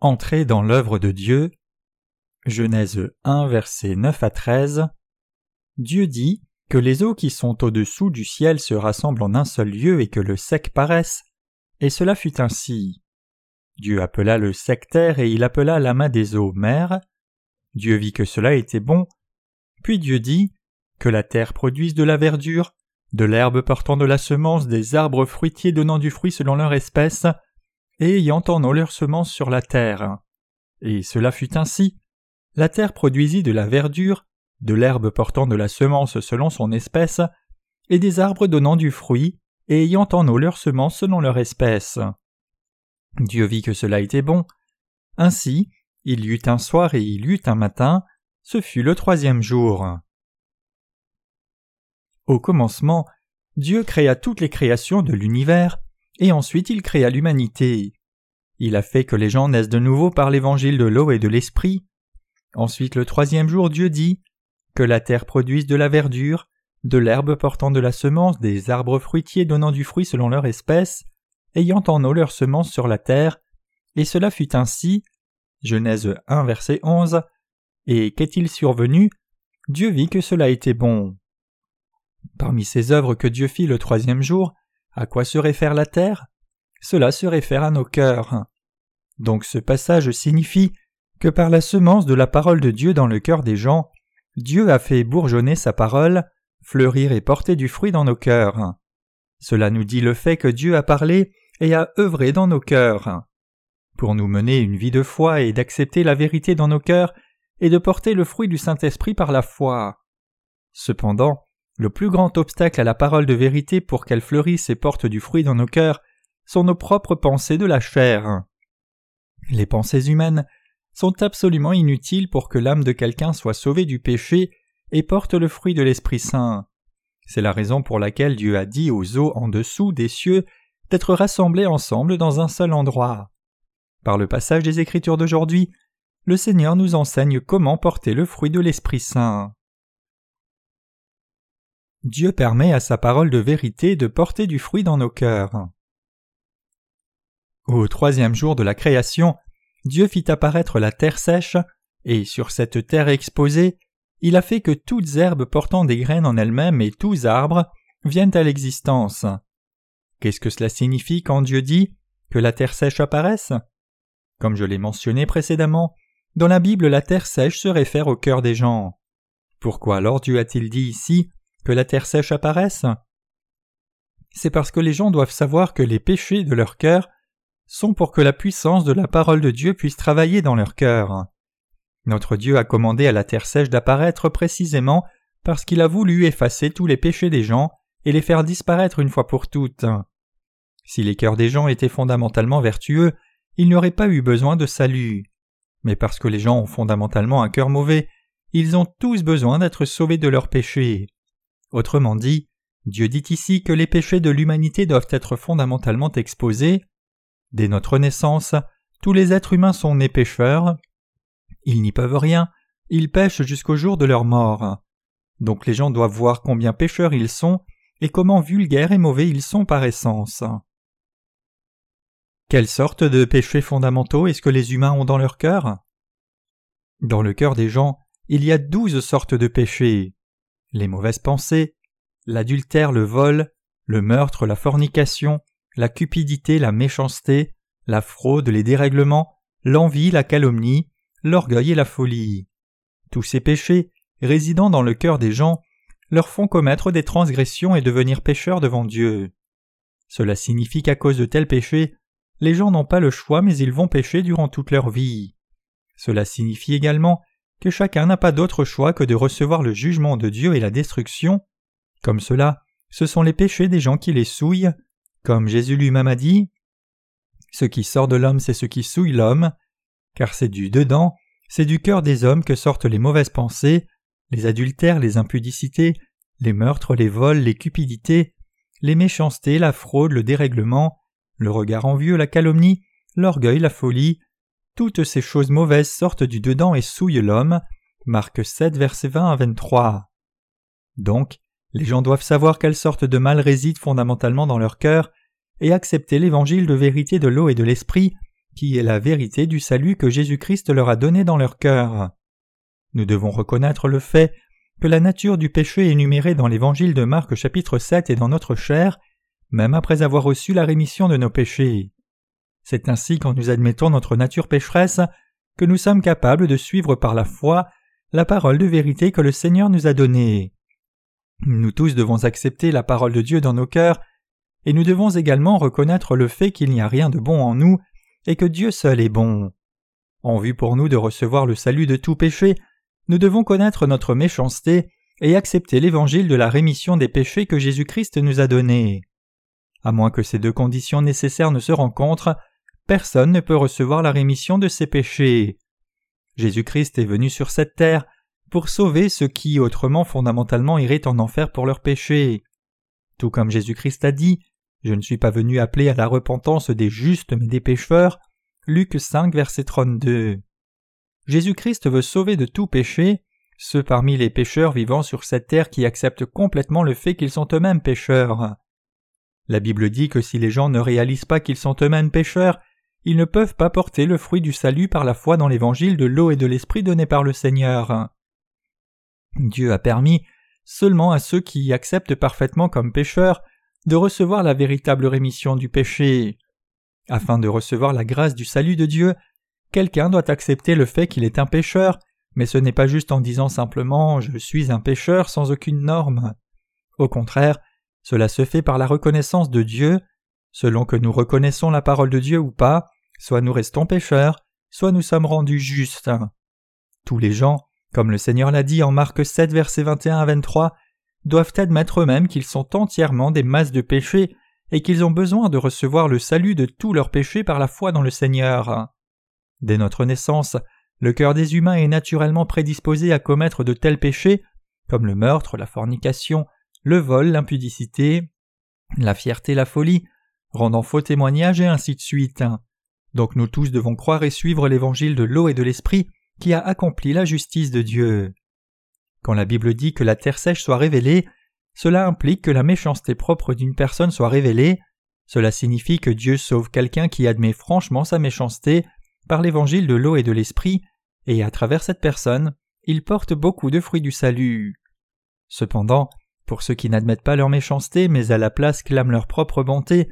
Entrer dans l'œuvre de Dieu. Genèse 1, versets 9 à 13. Dieu dit que les eaux qui sont au-dessous du ciel se rassemblent en un seul lieu et que le sec paraisse, et cela fut ainsi. Dieu appela le sec terre et il appela la main des eaux mer. Dieu vit que cela était bon. Puis Dieu dit que la terre produise de la verdure, de l'herbe portant de la semence, des arbres fruitiers donnant du fruit selon leur espèce, et ayant en eau leurs semences sur la terre. Et cela fut ainsi. La terre produisit de la verdure, de l'herbe portant de la semence selon son espèce, et des arbres donnant du fruit, et ayant en eau leurs semences selon leur espèce. Dieu vit que cela était bon. Ainsi, il y eut un soir et il y eut un matin, ce fut le troisième jour. Au commencement, Dieu créa toutes les créations de l'univers, et ensuite il créa l'humanité. Il a fait que les gens naissent de nouveau par l'évangile de l'eau et de l'esprit. Ensuite le troisième jour Dieu dit que la terre produise de la verdure, de l'herbe portant de la semence, des arbres fruitiers donnant du fruit selon leur espèce, ayant en eau leur semence sur la terre, et cela fut ainsi. Genèse 1 verset 11. Et qu'est-il survenu? Dieu vit que cela était bon. Parmi ces œuvres que Dieu fit le troisième jour, à quoi se réfère la terre? Cela se réfère à nos cœurs. Donc ce passage signifie que par la semence de la parole de Dieu dans le cœur des gens, Dieu a fait bourgeonner sa parole, fleurir et porter du fruit dans nos cœurs. Cela nous dit le fait que Dieu a parlé et a œuvré dans nos cœurs. Pour nous mener une vie de foi et d'accepter la vérité dans nos cœurs et de porter le fruit du Saint-Esprit par la foi. Cependant, le plus grand obstacle à la parole de vérité pour qu'elle fleurisse et porte du fruit dans nos cœurs sont nos propres pensées de la chair. Les pensées humaines sont absolument inutiles pour que l'âme de quelqu'un soit sauvée du péché et porte le fruit de l'Esprit Saint. C'est la raison pour laquelle Dieu a dit aux eaux en dessous des cieux d'être rassemblés ensemble dans un seul endroit. Par le passage des Écritures d'aujourd'hui, le Seigneur nous enseigne comment porter le fruit de l'Esprit Saint. Dieu permet à sa parole de vérité de porter du fruit dans nos cœurs. Au troisième jour de la création, Dieu fit apparaître la terre sèche, et sur cette terre exposée, il a fait que toutes herbes portant des graines en elles-mêmes et tous arbres viennent à l'existence. Qu'est-ce que cela signifie quand Dieu dit que la terre sèche apparaisse? Comme je l'ai mentionné précédemment, dans la Bible la terre sèche se réfère au cœur des gens. Pourquoi alors Dieu a-t-il dit ici la terre sèche apparaisse C'est parce que les gens doivent savoir que les péchés de leur cœur sont pour que la puissance de la parole de Dieu puisse travailler dans leur cœur. Notre Dieu a commandé à la terre sèche d'apparaître précisément parce qu'il a voulu effacer tous les péchés des gens et les faire disparaître une fois pour toutes. Si les cœurs des gens étaient fondamentalement vertueux, il n'y aurait pas eu besoin de salut. Mais parce que les gens ont fondamentalement un cœur mauvais, ils ont tous besoin d'être sauvés de leurs péchés. Autrement dit, Dieu dit ici que les péchés de l'humanité doivent être fondamentalement exposés. Dès notre naissance, tous les êtres humains sont nés pécheurs. Ils n'y peuvent rien, ils pêchent jusqu'au jour de leur mort. Donc les gens doivent voir combien pécheurs ils sont et comment vulgaires et mauvais ils sont par essence. Quelle sorte de péchés fondamentaux est-ce que les humains ont dans leur cœur? Dans le cœur des gens, il y a douze sortes de péchés les mauvaises pensées, l'adultère, le vol, le meurtre, la fornication, la cupidité, la méchanceté, la fraude, les dérèglements, l'envie, la calomnie, l'orgueil et la folie. Tous ces péchés, résidant dans le cœur des gens, leur font commettre des transgressions et devenir pécheurs devant Dieu. Cela signifie qu'à cause de tels péchés, les gens n'ont pas le choix mais ils vont pécher durant toute leur vie. Cela signifie également que chacun n'a pas d'autre choix que de recevoir le jugement de Dieu et la destruction. Comme cela, ce sont les péchés des gens qui les souillent, comme Jésus lui-même a dit. Ce qui sort de l'homme, c'est ce qui souille l'homme, car c'est du dedans, c'est du cœur des hommes que sortent les mauvaises pensées, les adultères, les impudicités, les meurtres, les vols, les cupidités, les méchancetés, la fraude, le dérèglement, le regard envieux, la calomnie, l'orgueil, la folie, toutes ces choses mauvaises sortent du dedans et souillent l'homme. Marc 7, versets 20 à 23. Donc, les gens doivent savoir quelle sorte de mal réside fondamentalement dans leur cœur et accepter l'évangile de vérité de l'eau et de l'esprit qui est la vérité du salut que Jésus-Christ leur a donné dans leur cœur. Nous devons reconnaître le fait que la nature du péché énumérée dans l'évangile de Marc chapitre 7 est dans notre chair, même après avoir reçu la rémission de nos péchés. C'est ainsi quand nous admettons notre nature pécheresse que nous sommes capables de suivre par la foi la parole de vérité que le Seigneur nous a donnée. Nous tous devons accepter la parole de Dieu dans nos cœurs, et nous devons également reconnaître le fait qu'il n'y a rien de bon en nous, et que Dieu seul est bon. En vue pour nous de recevoir le salut de tout péché, nous devons connaître notre méchanceté et accepter l'évangile de la rémission des péchés que Jésus-Christ nous a donné. À moins que ces deux conditions nécessaires ne se rencontrent, personne ne peut recevoir la rémission de ses péchés. Jésus-Christ est venu sur cette terre pour sauver ceux qui autrement fondamentalement iraient en enfer pour leurs péchés. Tout comme Jésus-Christ a dit, Je ne suis pas venu appeler à la repentance des justes mais des pécheurs. Luc 5 verset 32. Jésus-Christ veut sauver de tout péché ceux parmi les pécheurs vivant sur cette terre qui acceptent complètement le fait qu'ils sont eux-mêmes pécheurs. La Bible dit que si les gens ne réalisent pas qu'ils sont eux-mêmes pécheurs, ils ne peuvent pas porter le fruit du salut par la foi dans l'évangile de l'eau et de l'esprit donné par le Seigneur. Dieu a permis seulement à ceux qui acceptent parfaitement comme pécheurs de recevoir la véritable rémission du péché. Afin de recevoir la grâce du salut de Dieu, quelqu'un doit accepter le fait qu'il est un pécheur, mais ce n'est pas juste en disant simplement je suis un pécheur sans aucune norme. Au contraire, cela se fait par la reconnaissance de Dieu, selon que nous reconnaissons la parole de Dieu ou pas, soit nous restons pécheurs, soit nous sommes rendus justes. Tous les gens, comme le Seigneur l'a dit en Marc 7, versets 21 à 23, doivent admettre eux-mêmes qu'ils sont entièrement des masses de péchés et qu'ils ont besoin de recevoir le salut de tous leurs péchés par la foi dans le Seigneur. Dès notre naissance, le cœur des humains est naturellement prédisposé à commettre de tels péchés, comme le meurtre, la fornication, le vol, l'impudicité, la fierté, la folie, rendant faux témoignage et ainsi de suite. Donc nous tous devons croire et suivre l'évangile de l'eau et de l'esprit qui a accompli la justice de Dieu. Quand la Bible dit que la terre sèche soit révélée, cela implique que la méchanceté propre d'une personne soit révélée, cela signifie que Dieu sauve quelqu'un qui admet franchement sa méchanceté par l'évangile de l'eau et de l'esprit, et à travers cette personne, il porte beaucoup de fruits du salut. Cependant, pour ceux qui n'admettent pas leur méchanceté mais à la place clament leur propre bonté,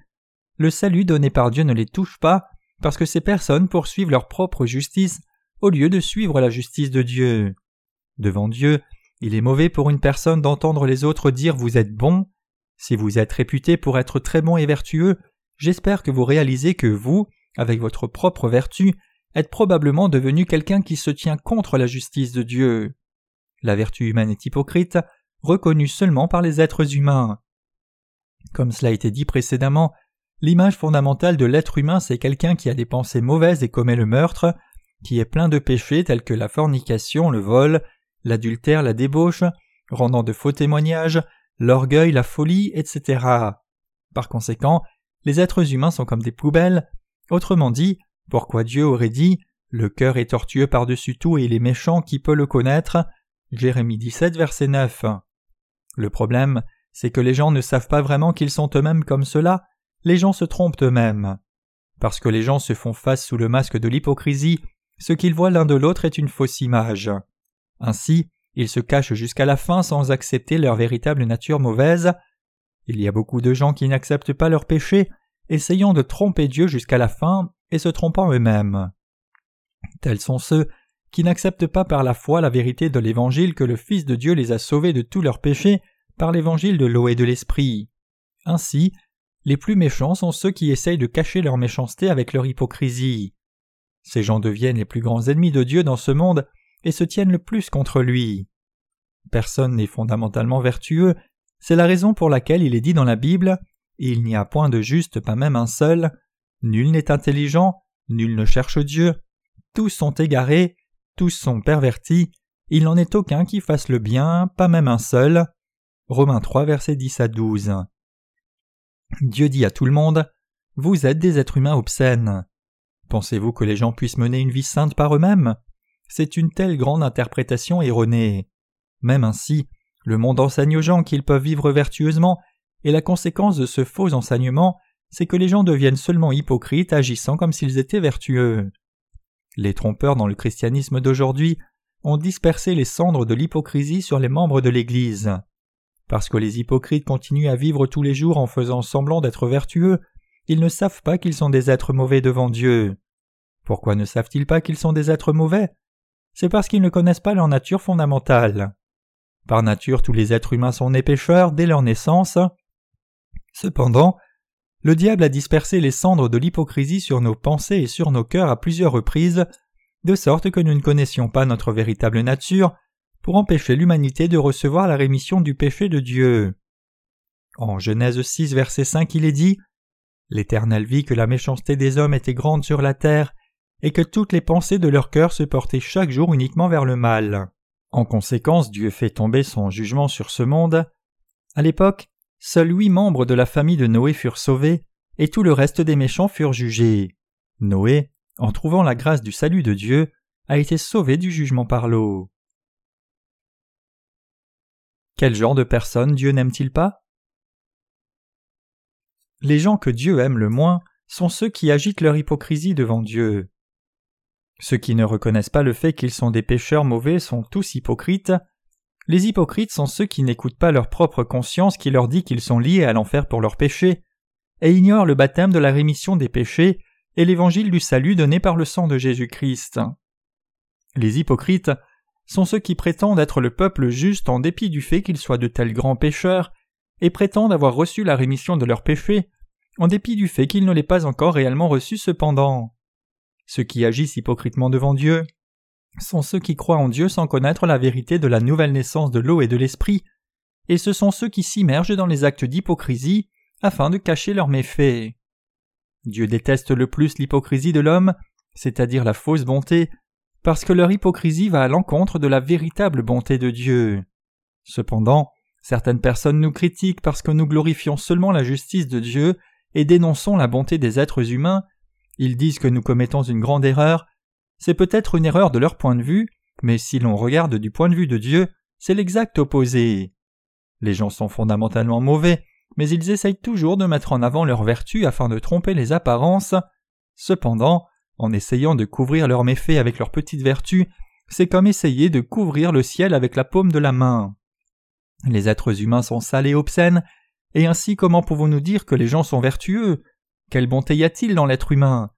le salut donné par Dieu ne les touche pas parce que ces personnes poursuivent leur propre justice au lieu de suivre la justice de Dieu. Devant Dieu, il est mauvais pour une personne d'entendre les autres dire vous êtes bon. Si vous êtes réputé pour être très bon et vertueux, j'espère que vous réalisez que vous, avec votre propre vertu, êtes probablement devenu quelqu'un qui se tient contre la justice de Dieu. La vertu humaine est hypocrite, reconnue seulement par les êtres humains. Comme cela a été dit précédemment, l'image fondamentale de l'être humain c'est quelqu'un qui a des pensées mauvaises et commet le meurtre, qui est plein de péchés tels que la fornication, le vol, l'adultère, la débauche, rendant de faux témoignages, l'orgueil, la folie, etc. Par conséquent, les êtres humains sont comme des poubelles. Autrement dit, pourquoi Dieu aurait dit Le cœur est tortueux par-dessus tout et il est méchant, qui peut le connaître Jérémie 17, verset 9. Le problème, c'est que les gens ne savent pas vraiment qu'ils sont eux-mêmes comme cela, les gens se trompent eux-mêmes. Parce que les gens se font face sous le masque de l'hypocrisie, ce qu'ils voient l'un de l'autre est une fausse image. Ainsi, ils se cachent jusqu'à la fin sans accepter leur véritable nature mauvaise. Il y a beaucoup de gens qui n'acceptent pas leurs péchés, essayant de tromper Dieu jusqu'à la fin et se trompant eux-mêmes. Tels sont ceux qui n'acceptent pas par la foi la vérité de l'Évangile que le Fils de Dieu les a sauvés de tous leurs péchés par l'Évangile de l'eau et de l'Esprit. Ainsi, les plus méchants sont ceux qui essayent de cacher leur méchanceté avec leur hypocrisie. Ces gens deviennent les plus grands ennemis de Dieu dans ce monde et se tiennent le plus contre lui. Personne n'est fondamentalement vertueux, c'est la raison pour laquelle il est dit dans la Bible Il n'y a point de juste, pas même un seul, nul n'est intelligent, nul ne cherche Dieu, tous sont égarés, tous sont pervertis, il n'en est aucun qui fasse le bien, pas même un seul. Romains 3, versets 10 à 12. Dieu dit à tout le monde Vous êtes des êtres humains obscènes. Pensez-vous que les gens puissent mener une vie sainte par eux-mêmes? C'est une telle grande interprétation erronée. Même ainsi, le monde enseigne aux gens qu'ils peuvent vivre vertueusement, et la conséquence de ce faux enseignement c'est que les gens deviennent seulement hypocrites agissant comme s'ils étaient vertueux. Les trompeurs dans le christianisme d'aujourd'hui ont dispersé les cendres de l'hypocrisie sur les membres de l'Église. Parce que les hypocrites continuent à vivre tous les jours en faisant semblant d'être vertueux, ils ne savent pas qu'ils sont des êtres mauvais devant Dieu. Pourquoi ne savent-ils pas qu'ils sont des êtres mauvais? C'est parce qu'ils ne connaissent pas leur nature fondamentale. Par nature, tous les êtres humains sont nés pécheurs dès leur naissance. Cependant, le diable a dispersé les cendres de l'hypocrisie sur nos pensées et sur nos cœurs à plusieurs reprises, de sorte que nous ne connaissions pas notre véritable nature, pour empêcher l'humanité de recevoir la rémission du péché de Dieu. En Genèse 6, verset 5, il est dit L'Éternel vit que la méchanceté des hommes était grande sur la terre, et que toutes les pensées de leur cœur se portaient chaque jour uniquement vers le mal. En conséquence, Dieu fait tomber son jugement sur ce monde. À l'époque, seuls huit membres de la famille de Noé furent sauvés, et tout le reste des méchants furent jugés. Noé, en trouvant la grâce du salut de Dieu, a été sauvé du jugement par l'eau. Quel genre de personnes Dieu n'aime-t-il pas? Les gens que Dieu aime le moins sont ceux qui agitent leur hypocrisie devant Dieu. Ceux qui ne reconnaissent pas le fait qu'ils sont des pécheurs mauvais sont tous hypocrites. Les hypocrites sont ceux qui n'écoutent pas leur propre conscience qui leur dit qu'ils sont liés à l'enfer pour leurs péchés, et ignorent le baptême de la rémission des péchés et l'évangile du salut donné par le sang de Jésus-Christ. Les hypocrites sont ceux qui prétendent être le peuple juste en dépit du fait qu'ils soient de tels grands pécheurs, et prétendent avoir reçu la rémission de leurs péchés, en dépit du fait qu'ils ne l'aient pas encore réellement reçu cependant. Ceux qui agissent hypocritement devant Dieu sont ceux qui croient en Dieu sans connaître la vérité de la nouvelle naissance de l'eau et de l'esprit, et ce sont ceux qui s'immergent dans les actes d'hypocrisie afin de cacher leurs méfaits. Dieu déteste le plus l'hypocrisie de l'homme, c'est-à-dire la fausse bonté, parce que leur hypocrisie va à l'encontre de la véritable bonté de Dieu. Cependant, certaines personnes nous critiquent parce que nous glorifions seulement la justice de Dieu et dénonçons la bonté des êtres humains, ils disent que nous commettons une grande erreur. C'est peut-être une erreur de leur point de vue, mais si l'on regarde du point de vue de Dieu, c'est l'exact opposé. Les gens sont fondamentalement mauvais, mais ils essayent toujours de mettre en avant leurs vertus afin de tromper les apparences. Cependant, en essayant de couvrir leurs méfaits avec leurs petites vertus, c'est comme essayer de couvrir le ciel avec la paume de la main. Les êtres humains sont sales et obscènes, et ainsi comment pouvons-nous dire que les gens sont vertueux? Quelle bonté y a-t-il dans l'être humain?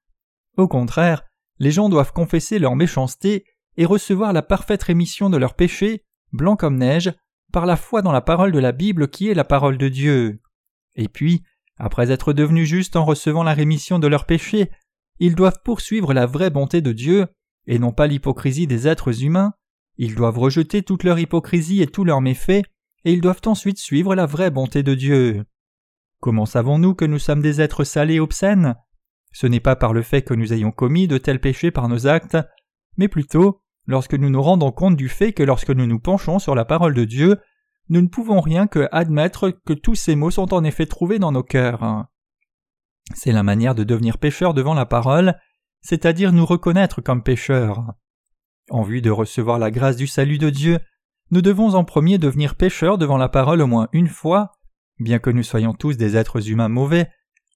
Au contraire, les gens doivent confesser leur méchanceté et recevoir la parfaite rémission de leurs péchés, blancs comme neige, par la foi dans la parole de la Bible qui est la parole de Dieu. Et puis, après être devenus justes en recevant la rémission de leurs péchés, ils doivent poursuivre la vraie bonté de Dieu, et non pas l'hypocrisie des êtres humains, ils doivent rejeter toute leur hypocrisie et tous leurs méfaits, et ils doivent ensuite suivre la vraie bonté de Dieu. Comment savons-nous que nous sommes des êtres salés et obscènes? Ce n'est pas par le fait que nous ayons commis de tels péchés par nos actes, mais plutôt lorsque nous nous rendons compte du fait que lorsque nous nous penchons sur la parole de Dieu, nous ne pouvons rien que admettre que tous ces mots sont en effet trouvés dans nos cœurs. C'est la manière de devenir pécheur devant la parole, c'est-à-dire nous reconnaître comme pécheurs. En vue de recevoir la grâce du salut de Dieu, nous devons en premier devenir pécheurs devant la parole au moins une fois, Bien que nous soyons tous des êtres humains mauvais,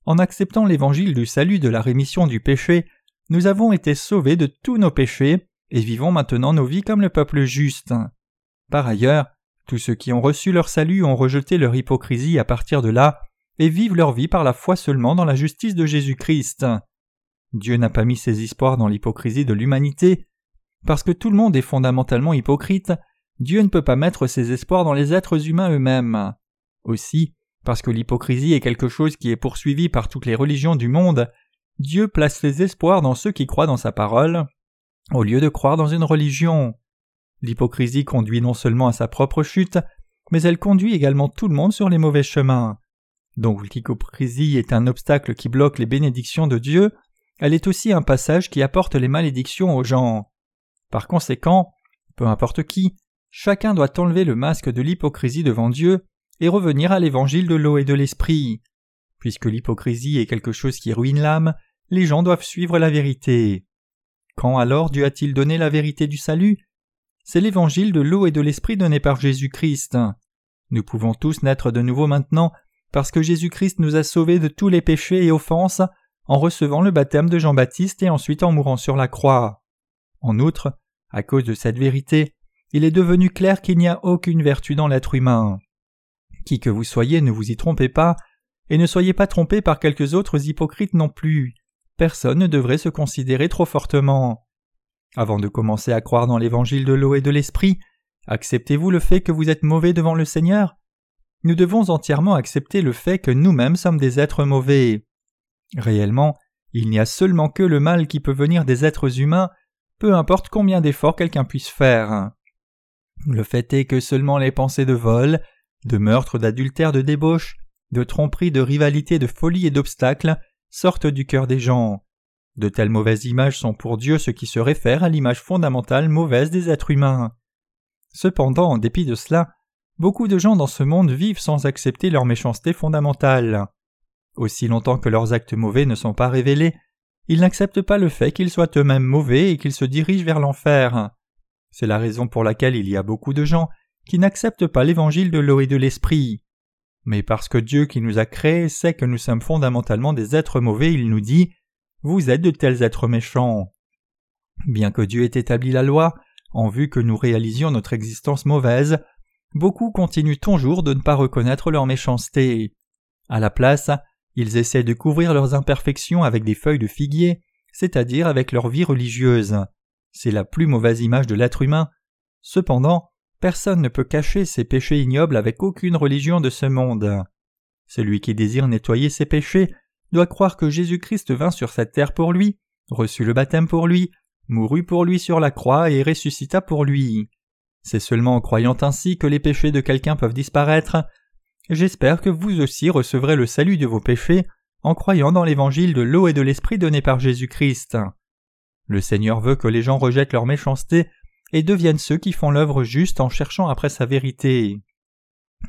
en acceptant l'évangile du salut de la rémission du péché, nous avons été sauvés de tous nos péchés et vivons maintenant nos vies comme le peuple juste. Par ailleurs, tous ceux qui ont reçu leur salut ont rejeté leur hypocrisie à partir de là et vivent leur vie par la foi seulement dans la justice de Jésus-Christ. Dieu n'a pas mis ses espoirs dans l'hypocrisie de l'humanité. Parce que tout le monde est fondamentalement hypocrite, Dieu ne peut pas mettre ses espoirs dans les êtres humains eux-mêmes. Aussi, parce que l'hypocrisie est quelque chose qui est poursuivi par toutes les religions du monde, Dieu place ses espoirs dans ceux qui croient dans sa parole, au lieu de croire dans une religion. L'hypocrisie conduit non seulement à sa propre chute, mais elle conduit également tout le monde sur les mauvais chemins. Donc l'hypocrisie est un obstacle qui bloque les bénédictions de Dieu, elle est aussi un passage qui apporte les malédictions aux gens. Par conséquent, peu importe qui, chacun doit enlever le masque de l'hypocrisie devant Dieu et revenir à l'évangile de l'eau et de l'esprit. Puisque l'hypocrisie est quelque chose qui ruine l'âme, les gens doivent suivre la vérité. Quand alors Dieu a-t-il donné la vérité du salut? C'est l'évangile de l'eau et de l'esprit donné par Jésus-Christ. Nous pouvons tous naître de nouveau maintenant parce que Jésus-Christ nous a sauvés de tous les péchés et offenses en recevant le baptême de Jean-Baptiste et ensuite en mourant sur la croix. En outre, à cause de cette vérité, il est devenu clair qu'il n'y a aucune vertu dans l'être humain. Qui que vous soyez, ne vous y trompez pas, et ne soyez pas trompés par quelques autres hypocrites non plus. Personne ne devrait se considérer trop fortement. Avant de commencer à croire dans l'évangile de l'eau et de l'esprit, acceptez-vous le fait que vous êtes mauvais devant le Seigneur? Nous devons entièrement accepter le fait que nous-mêmes sommes des êtres mauvais. Réellement, il n'y a seulement que le mal qui peut venir des êtres humains, peu importe combien d'efforts quelqu'un puisse faire. Le fait est que seulement les pensées de vol, de meurtre, d'adultère, de débauche, de tromperie, de rivalité, de folie et d'obstacles sortent du cœur des gens. De telles mauvaises images sont pour Dieu ce qui se réfère à l'image fondamentale mauvaise des êtres humains. Cependant, en dépit de cela, beaucoup de gens dans ce monde vivent sans accepter leur méchanceté fondamentale. Aussi longtemps que leurs actes mauvais ne sont pas révélés, ils n'acceptent pas le fait qu'ils soient eux-mêmes mauvais et qu'ils se dirigent vers l'enfer. C'est la raison pour laquelle il y a beaucoup de gens qui n'acceptent pas l'évangile de l'eau et de l'esprit. Mais parce que Dieu qui nous a créés sait que nous sommes fondamentalement des êtres mauvais, il nous dit Vous êtes de tels êtres méchants. Bien que Dieu ait établi la loi, en vue que nous réalisions notre existence mauvaise, beaucoup continuent toujours de ne pas reconnaître leur méchanceté. À la place, ils essaient de couvrir leurs imperfections avec des feuilles de figuier, c'est-à-dire avec leur vie religieuse. C'est la plus mauvaise image de l'être humain. Cependant, personne ne peut cacher ses péchés ignobles avec aucune religion de ce monde. Celui qui désire nettoyer ses péchés doit croire que Jésus-Christ vint sur cette terre pour lui, reçut le baptême pour lui, mourut pour lui sur la croix et ressuscita pour lui. C'est seulement en croyant ainsi que les péchés de quelqu'un peuvent disparaître. J'espère que vous aussi recevrez le salut de vos péchés en croyant dans l'évangile de l'eau et de l'esprit donné par Jésus-Christ. Le Seigneur veut que les gens rejettent leur méchanceté et deviennent ceux qui font l'œuvre juste en cherchant après sa vérité.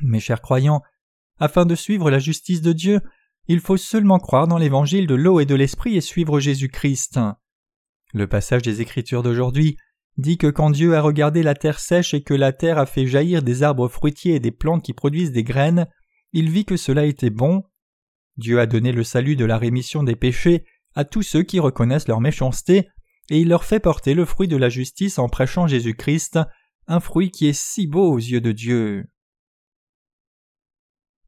Mes chers croyants, afin de suivre la justice de Dieu, il faut seulement croire dans l'évangile de l'eau et de l'esprit et suivre Jésus-Christ. Le passage des Écritures d'aujourd'hui dit que quand Dieu a regardé la terre sèche et que la terre a fait jaillir des arbres fruitiers et des plantes qui produisent des graines, il vit que cela était bon. Dieu a donné le salut de la rémission des péchés à tous ceux qui reconnaissent leur méchanceté et il leur fait porter le fruit de la justice en prêchant Jésus-Christ, un fruit qui est si beau aux yeux de Dieu.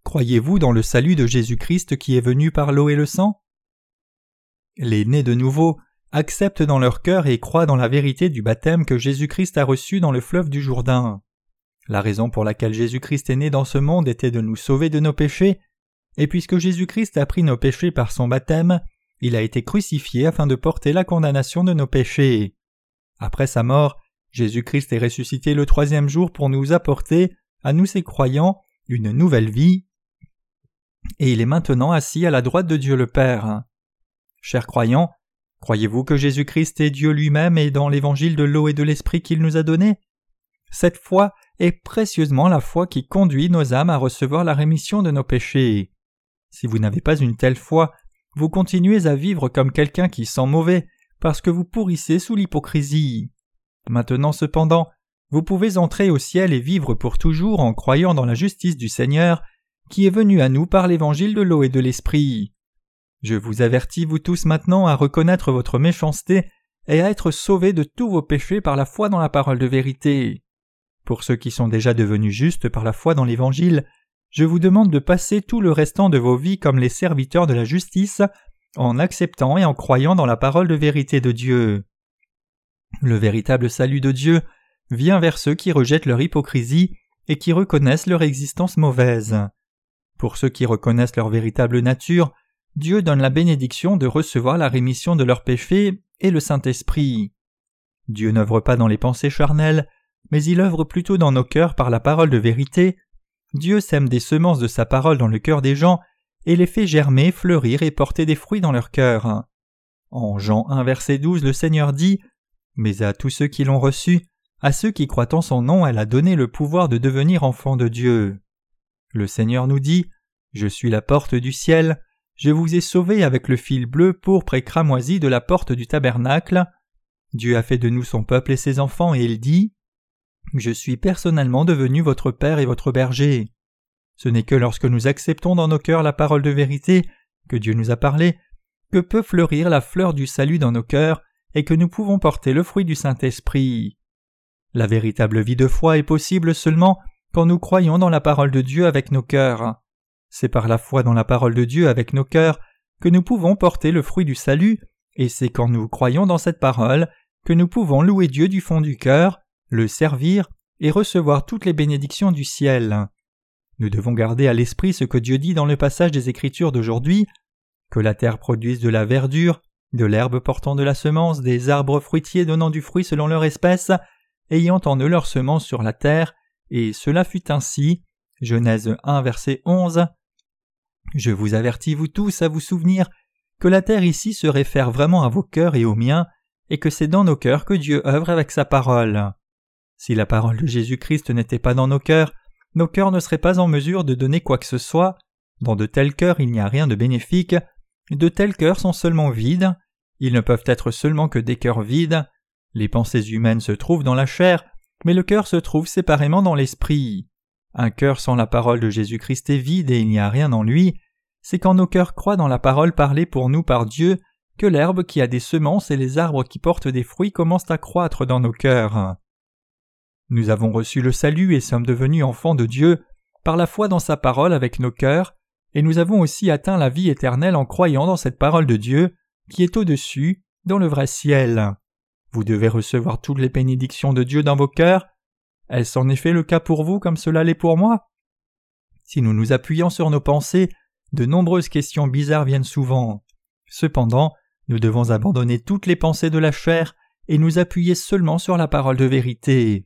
Croyez-vous dans le salut de Jésus-Christ qui est venu par l'eau et le sang? Les nés de nouveau acceptent dans leur cœur et croient dans la vérité du baptême que Jésus-Christ a reçu dans le fleuve du Jourdain. La raison pour laquelle Jésus-Christ est né dans ce monde était de nous sauver de nos péchés, et puisque Jésus-Christ a pris nos péchés par son baptême, il a été crucifié afin de porter la condamnation de nos péchés. Après sa mort, Jésus-Christ est ressuscité le troisième jour pour nous apporter, à nous ses croyants, une nouvelle vie, et il est maintenant assis à la droite de Dieu le Père. Chers croyants, croyez-vous que Jésus-Christ est Dieu lui-même et dans l'évangile de l'eau et de l'esprit qu'il nous a donné? Cette foi est précieusement la foi qui conduit nos âmes à recevoir la rémission de nos péchés. Si vous n'avez pas une telle foi, vous continuez à vivre comme quelqu'un qui sent mauvais parce que vous pourrissez sous l'hypocrisie. Maintenant cependant, vous pouvez entrer au ciel et vivre pour toujours en croyant dans la justice du Seigneur qui est venu à nous par l'évangile de l'eau et de l'esprit. Je vous avertis vous tous maintenant à reconnaître votre méchanceté et à être sauvés de tous vos péchés par la foi dans la parole de vérité. Pour ceux qui sont déjà devenus justes par la foi dans l'Évangile, je vous demande de passer tout le restant de vos vies comme les serviteurs de la justice, en acceptant et en croyant dans la parole de vérité de Dieu. Le véritable salut de Dieu vient vers ceux qui rejettent leur hypocrisie et qui reconnaissent leur existence mauvaise. Pour ceux qui reconnaissent leur véritable nature, Dieu donne la bénédiction de recevoir la rémission de leurs péchés et le Saint-Esprit. Dieu n'œuvre pas dans les pensées charnelles, mais il œuvre plutôt dans nos cœurs par la parole de vérité, Dieu sème des semences de sa parole dans le cœur des gens et les fait germer, fleurir et porter des fruits dans leur cœur. En Jean 1 verset 12 le Seigneur dit Mais à tous ceux qui l'ont reçu, à ceux qui croient en son nom, elle a donné le pouvoir de devenir enfants de Dieu. Le Seigneur nous dit Je suis la porte du ciel, je vous ai sauvés avec le fil bleu pourpre et cramoisi de la porte du tabernacle. Dieu a fait de nous son peuple et ses enfants, et il dit je suis personnellement devenu votre père et votre berger. Ce n'est que lorsque nous acceptons dans nos cœurs la parole de vérité que Dieu nous a parlé que peut fleurir la fleur du salut dans nos cœurs et que nous pouvons porter le fruit du Saint-Esprit. La véritable vie de foi est possible seulement quand nous croyons dans la parole de Dieu avec nos cœurs. C'est par la foi dans la parole de Dieu avec nos cœurs que nous pouvons porter le fruit du salut, et c'est quand nous croyons dans cette parole que nous pouvons louer Dieu du fond du cœur, le servir et recevoir toutes les bénédictions du ciel. Nous devons garder à l'esprit ce que Dieu dit dans le passage des Écritures d'aujourd'hui, que la terre produise de la verdure, de l'herbe portant de la semence, des arbres fruitiers donnant du fruit selon leur espèce, ayant en eux leur semence sur la terre, et cela fut ainsi. Genèse 1 verset 11. Je vous avertis vous tous à vous souvenir que la terre ici se réfère vraiment à vos cœurs et aux miens, et que c'est dans nos cœurs que Dieu œuvre avec sa parole. Si la parole de Jésus-Christ n'était pas dans nos cœurs, nos cœurs ne seraient pas en mesure de donner quoi que ce soit. Dans de tels cœurs il n'y a rien de bénéfique, de tels cœurs sont seulement vides, ils ne peuvent être seulement que des cœurs vides, les pensées humaines se trouvent dans la chair, mais le cœur se trouve séparément dans l'esprit. Un cœur sans la parole de Jésus-Christ est vide et il n'y a rien en lui, c'est quand nos cœurs croient dans la parole parlée pour nous par Dieu que l'herbe qui a des semences et les arbres qui portent des fruits commencent à croître dans nos cœurs. Nous avons reçu le salut et sommes devenus enfants de Dieu par la foi dans sa parole avec nos cœurs, et nous avons aussi atteint la vie éternelle en croyant dans cette parole de Dieu qui est au-dessus, dans le vrai ciel. Vous devez recevoir toutes les bénédictions de Dieu dans vos cœurs. Est-ce en effet le cas pour vous comme cela l'est pour moi? Si nous nous appuyons sur nos pensées, de nombreuses questions bizarres viennent souvent. Cependant, nous devons abandonner toutes les pensées de la chair et nous appuyer seulement sur la parole de vérité.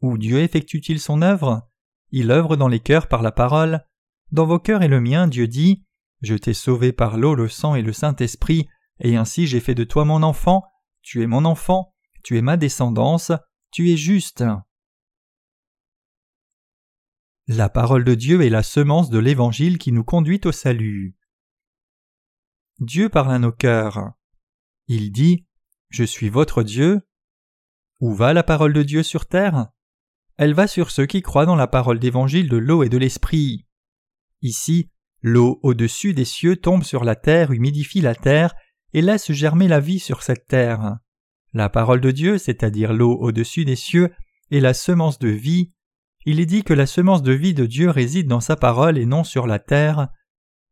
Où Dieu effectue-t-il son œuvre? Il œuvre dans les cœurs par la parole, dans vos cœurs et le mien, Dieu dit Je t'ai sauvé par l'eau, le sang et le Saint-Esprit, et ainsi j'ai fait de toi mon enfant, tu es mon enfant, tu es ma descendance, tu es juste. La parole de Dieu est la semence de l'Évangile qui nous conduit au salut. Dieu parle à nos cœurs. Il dit Je suis votre Dieu. Où va la parole de Dieu sur terre? Elle va sur ceux qui croient dans la parole d'évangile de l'eau et de l'esprit. Ici, l'eau au-dessus des cieux tombe sur la terre, humidifie la terre, et laisse germer la vie sur cette terre. La parole de Dieu, c'est-à-dire l'eau au-dessus des cieux, est la semence de vie. Il est dit que la semence de vie de Dieu réside dans sa parole et non sur la terre.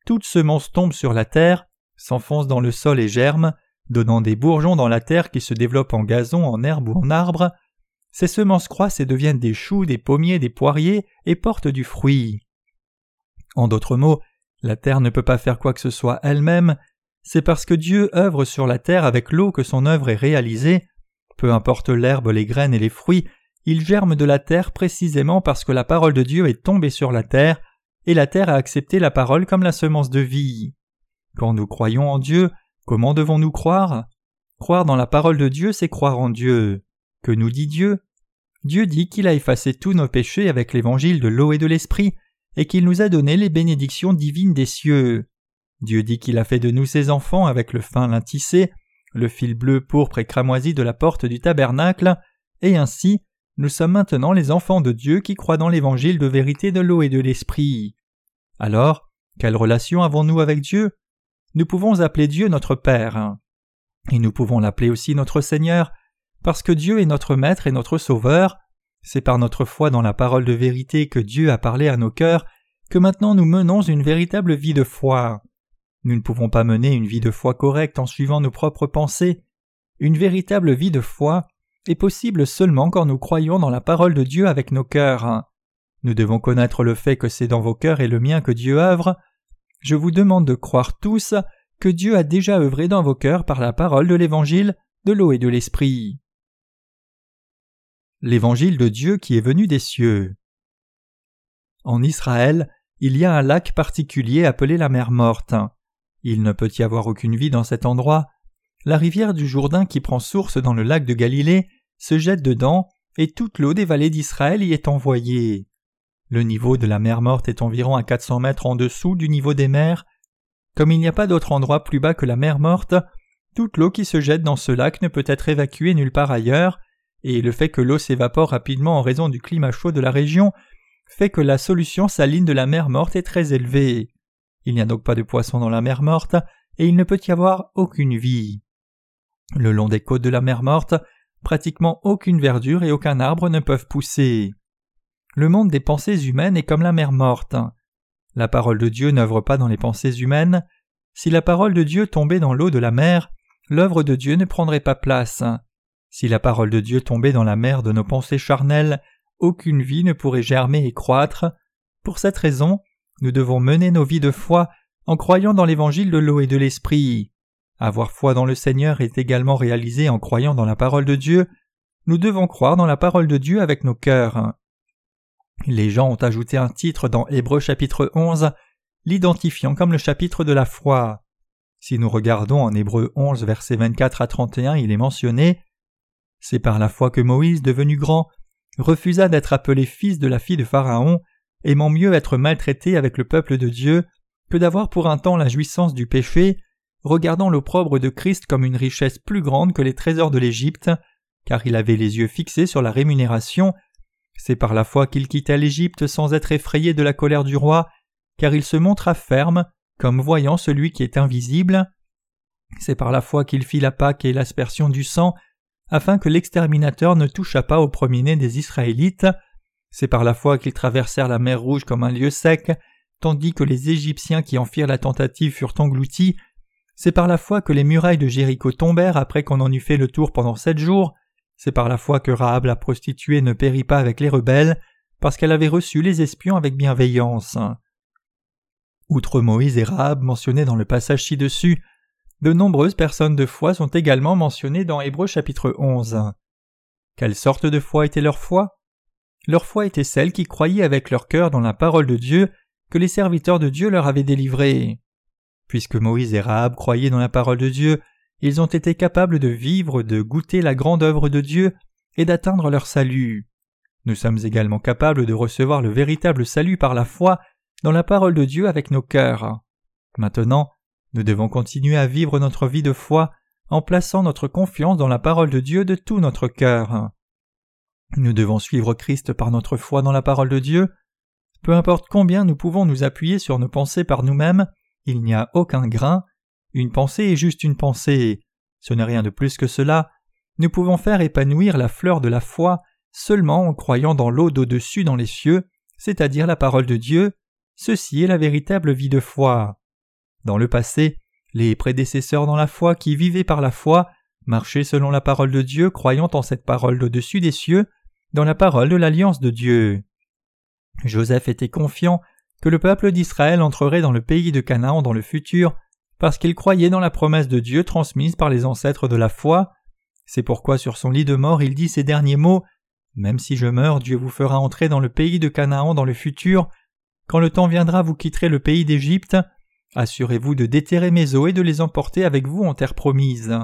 Toute semence tombe sur la terre, s'enfonce dans le sol et germe, donnant des bourgeons dans la terre qui se développent en gazon, en herbe ou en arbre. Ces semences croissent et deviennent des choux, des pommiers, des poiriers et portent du fruit. En d'autres mots, la terre ne peut pas faire quoi que ce soit elle-même, c'est parce que Dieu œuvre sur la terre avec l'eau que son œuvre est réalisée. Peu importe l'herbe, les graines et les fruits, ils germent de la terre précisément parce que la parole de Dieu est tombée sur la terre, et la terre a accepté la parole comme la semence de vie. Quand nous croyons en Dieu, comment devons-nous croire? Croire dans la parole de Dieu, c'est croire en Dieu. Que nous dit Dieu? Dieu dit qu'il a effacé tous nos péchés avec l'évangile de l'eau et de l'esprit, et qu'il nous a donné les bénédictions divines des cieux. Dieu dit qu'il a fait de nous ses enfants avec le fin lin tissé, le fil bleu pourpre et cramoisi de la porte du tabernacle, et ainsi nous sommes maintenant les enfants de Dieu qui croient dans l'évangile de vérité de l'eau et de l'esprit. Alors, quelle relation avons-nous avec Dieu? Nous pouvons appeler Dieu notre Père. Et nous pouvons l'appeler aussi notre Seigneur, parce que Dieu est notre Maître et notre Sauveur, c'est par notre foi dans la parole de vérité que Dieu a parlé à nos cœurs que maintenant nous menons une véritable vie de foi. Nous ne pouvons pas mener une vie de foi correcte en suivant nos propres pensées. Une véritable vie de foi est possible seulement quand nous croyons dans la parole de Dieu avec nos cœurs. Nous devons connaître le fait que c'est dans vos cœurs et le mien que Dieu œuvre. Je vous demande de croire tous que Dieu a déjà œuvré dans vos cœurs par la parole de l'Évangile, de l'eau et de l'Esprit l'évangile de Dieu qui est venu des cieux. En Israël, il y a un lac particulier appelé la mer morte. Il ne peut y avoir aucune vie dans cet endroit. La rivière du Jourdain qui prend source dans le lac de Galilée se jette dedans et toute l'eau des vallées d'Israël y est envoyée. Le niveau de la mer morte est environ à 400 mètres en dessous du niveau des mers. Comme il n'y a pas d'autre endroit plus bas que la mer morte, toute l'eau qui se jette dans ce lac ne peut être évacuée nulle part ailleurs, et le fait que l'eau s'évapore rapidement en raison du climat chaud de la région fait que la solution saline de la mer morte est très élevée. Il n'y a donc pas de poissons dans la mer morte, et il ne peut y avoir aucune vie. Le long des côtes de la mer morte, pratiquement aucune verdure et aucun arbre ne peuvent pousser. Le monde des pensées humaines est comme la mer morte. La parole de Dieu n'œuvre pas dans les pensées humaines. Si la parole de Dieu tombait dans l'eau de la mer, l'œuvre de Dieu ne prendrait pas place. Si la parole de Dieu tombait dans la mer de nos pensées charnelles, aucune vie ne pourrait germer et croître. Pour cette raison, nous devons mener nos vies de foi en croyant dans l'évangile de l'eau et de l'esprit. Avoir foi dans le Seigneur est également réalisé en croyant dans la parole de Dieu. Nous devons croire dans la parole de Dieu avec nos cœurs. Les gens ont ajouté un titre dans Hébreu chapitre 11, l'identifiant comme le chapitre de la foi. Si nous regardons en Hébreu 11 versets 24 à 31, il est mentionné C'est par la foi que Moïse, devenu grand, refusa d'être appelé fils de la fille de Pharaon, aimant mieux être maltraité avec le peuple de Dieu que d'avoir pour un temps la jouissance du péché, regardant l'opprobre de Christ comme une richesse plus grande que les trésors de l'Égypte, car il avait les yeux fixés sur la rémunération c'est par la foi qu'il quitta l'Égypte sans être effrayé de la colère du roi, car il se montra ferme, comme voyant celui qui est invisible. C'est par la foi qu'il fit la Pâque et l'aspersion du sang, afin que l'exterminateur ne touchât pas au premier-né des Israélites. C'est par la foi qu'ils traversèrent la mer Rouge comme un lieu sec, tandis que les Égyptiens qui en firent la tentative furent engloutis. C'est par la foi que les murailles de Jéricho tombèrent après qu'on en eut fait le tour pendant sept jours. C'est par la foi que Rahab la prostituée ne périt pas avec les rebelles, parce qu'elle avait reçu les espions avec bienveillance. Outre Moïse et Rahab mentionnés dans le passage ci-dessus, de nombreuses personnes de foi sont également mentionnées dans Hébreux chapitre 11. Quelle sorte de foi était leur foi? Leur foi était celle qui croyait avec leur cœur dans la parole de Dieu que les serviteurs de Dieu leur avaient délivrée. Puisque Moïse et Rahab croyaient dans la parole de Dieu, ils ont été capables de vivre, de goûter la grande œuvre de Dieu et d'atteindre leur salut. Nous sommes également capables de recevoir le véritable salut par la foi dans la parole de Dieu avec nos cœurs. Maintenant, nous devons continuer à vivre notre vie de foi en plaçant notre confiance dans la parole de Dieu de tout notre cœur. Nous devons suivre Christ par notre foi dans la parole de Dieu. Peu importe combien nous pouvons nous appuyer sur nos pensées par nous-mêmes, il n'y a aucun grain, une pensée est juste une pensée. Ce n'est rien de plus que cela. Nous pouvons faire épanouir la fleur de la foi seulement en croyant dans l'eau d'au-dessus dans les cieux, c'est-à-dire la parole de Dieu. Ceci est la véritable vie de foi. Dans le passé, les prédécesseurs dans la foi qui vivaient par la foi marchaient selon la parole de Dieu, croyant en cette parole d'au-dessus des cieux, dans la parole de l'alliance de Dieu. Joseph était confiant que le peuple d'Israël entrerait dans le pays de Canaan dans le futur parce qu'il croyait dans la promesse de Dieu transmise par les ancêtres de la foi. C'est pourquoi sur son lit de mort il dit ces derniers mots Même si je meurs, Dieu vous fera entrer dans le pays de Canaan dans le futur. Quand le temps viendra, vous quitterez le pays d'Égypte. Assurez-vous de déterrer mes os et de les emporter avec vous en terre promise.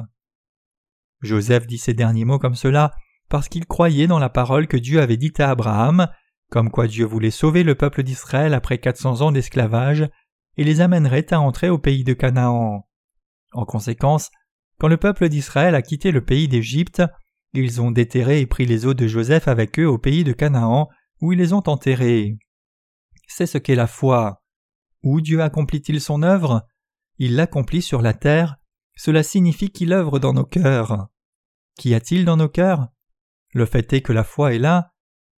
Joseph dit ces derniers mots comme cela parce qu'il croyait dans la parole que Dieu avait dite à Abraham, comme quoi Dieu voulait sauver le peuple d'Israël après quatre cents ans d'esclavage et les amènerait à entrer au pays de Canaan. En conséquence, quand le peuple d'Israël a quitté le pays d'Égypte, ils ont déterré et pris les os de Joseph avec eux au pays de Canaan, où ils les ont enterrés. C'est ce qu'est la foi. Où Dieu accomplit-il son œuvre? Il l'accomplit sur la terre, cela signifie qu'il œuvre dans nos cœurs. Qu'y a-t-il dans nos cœurs? Le fait est que la foi est là.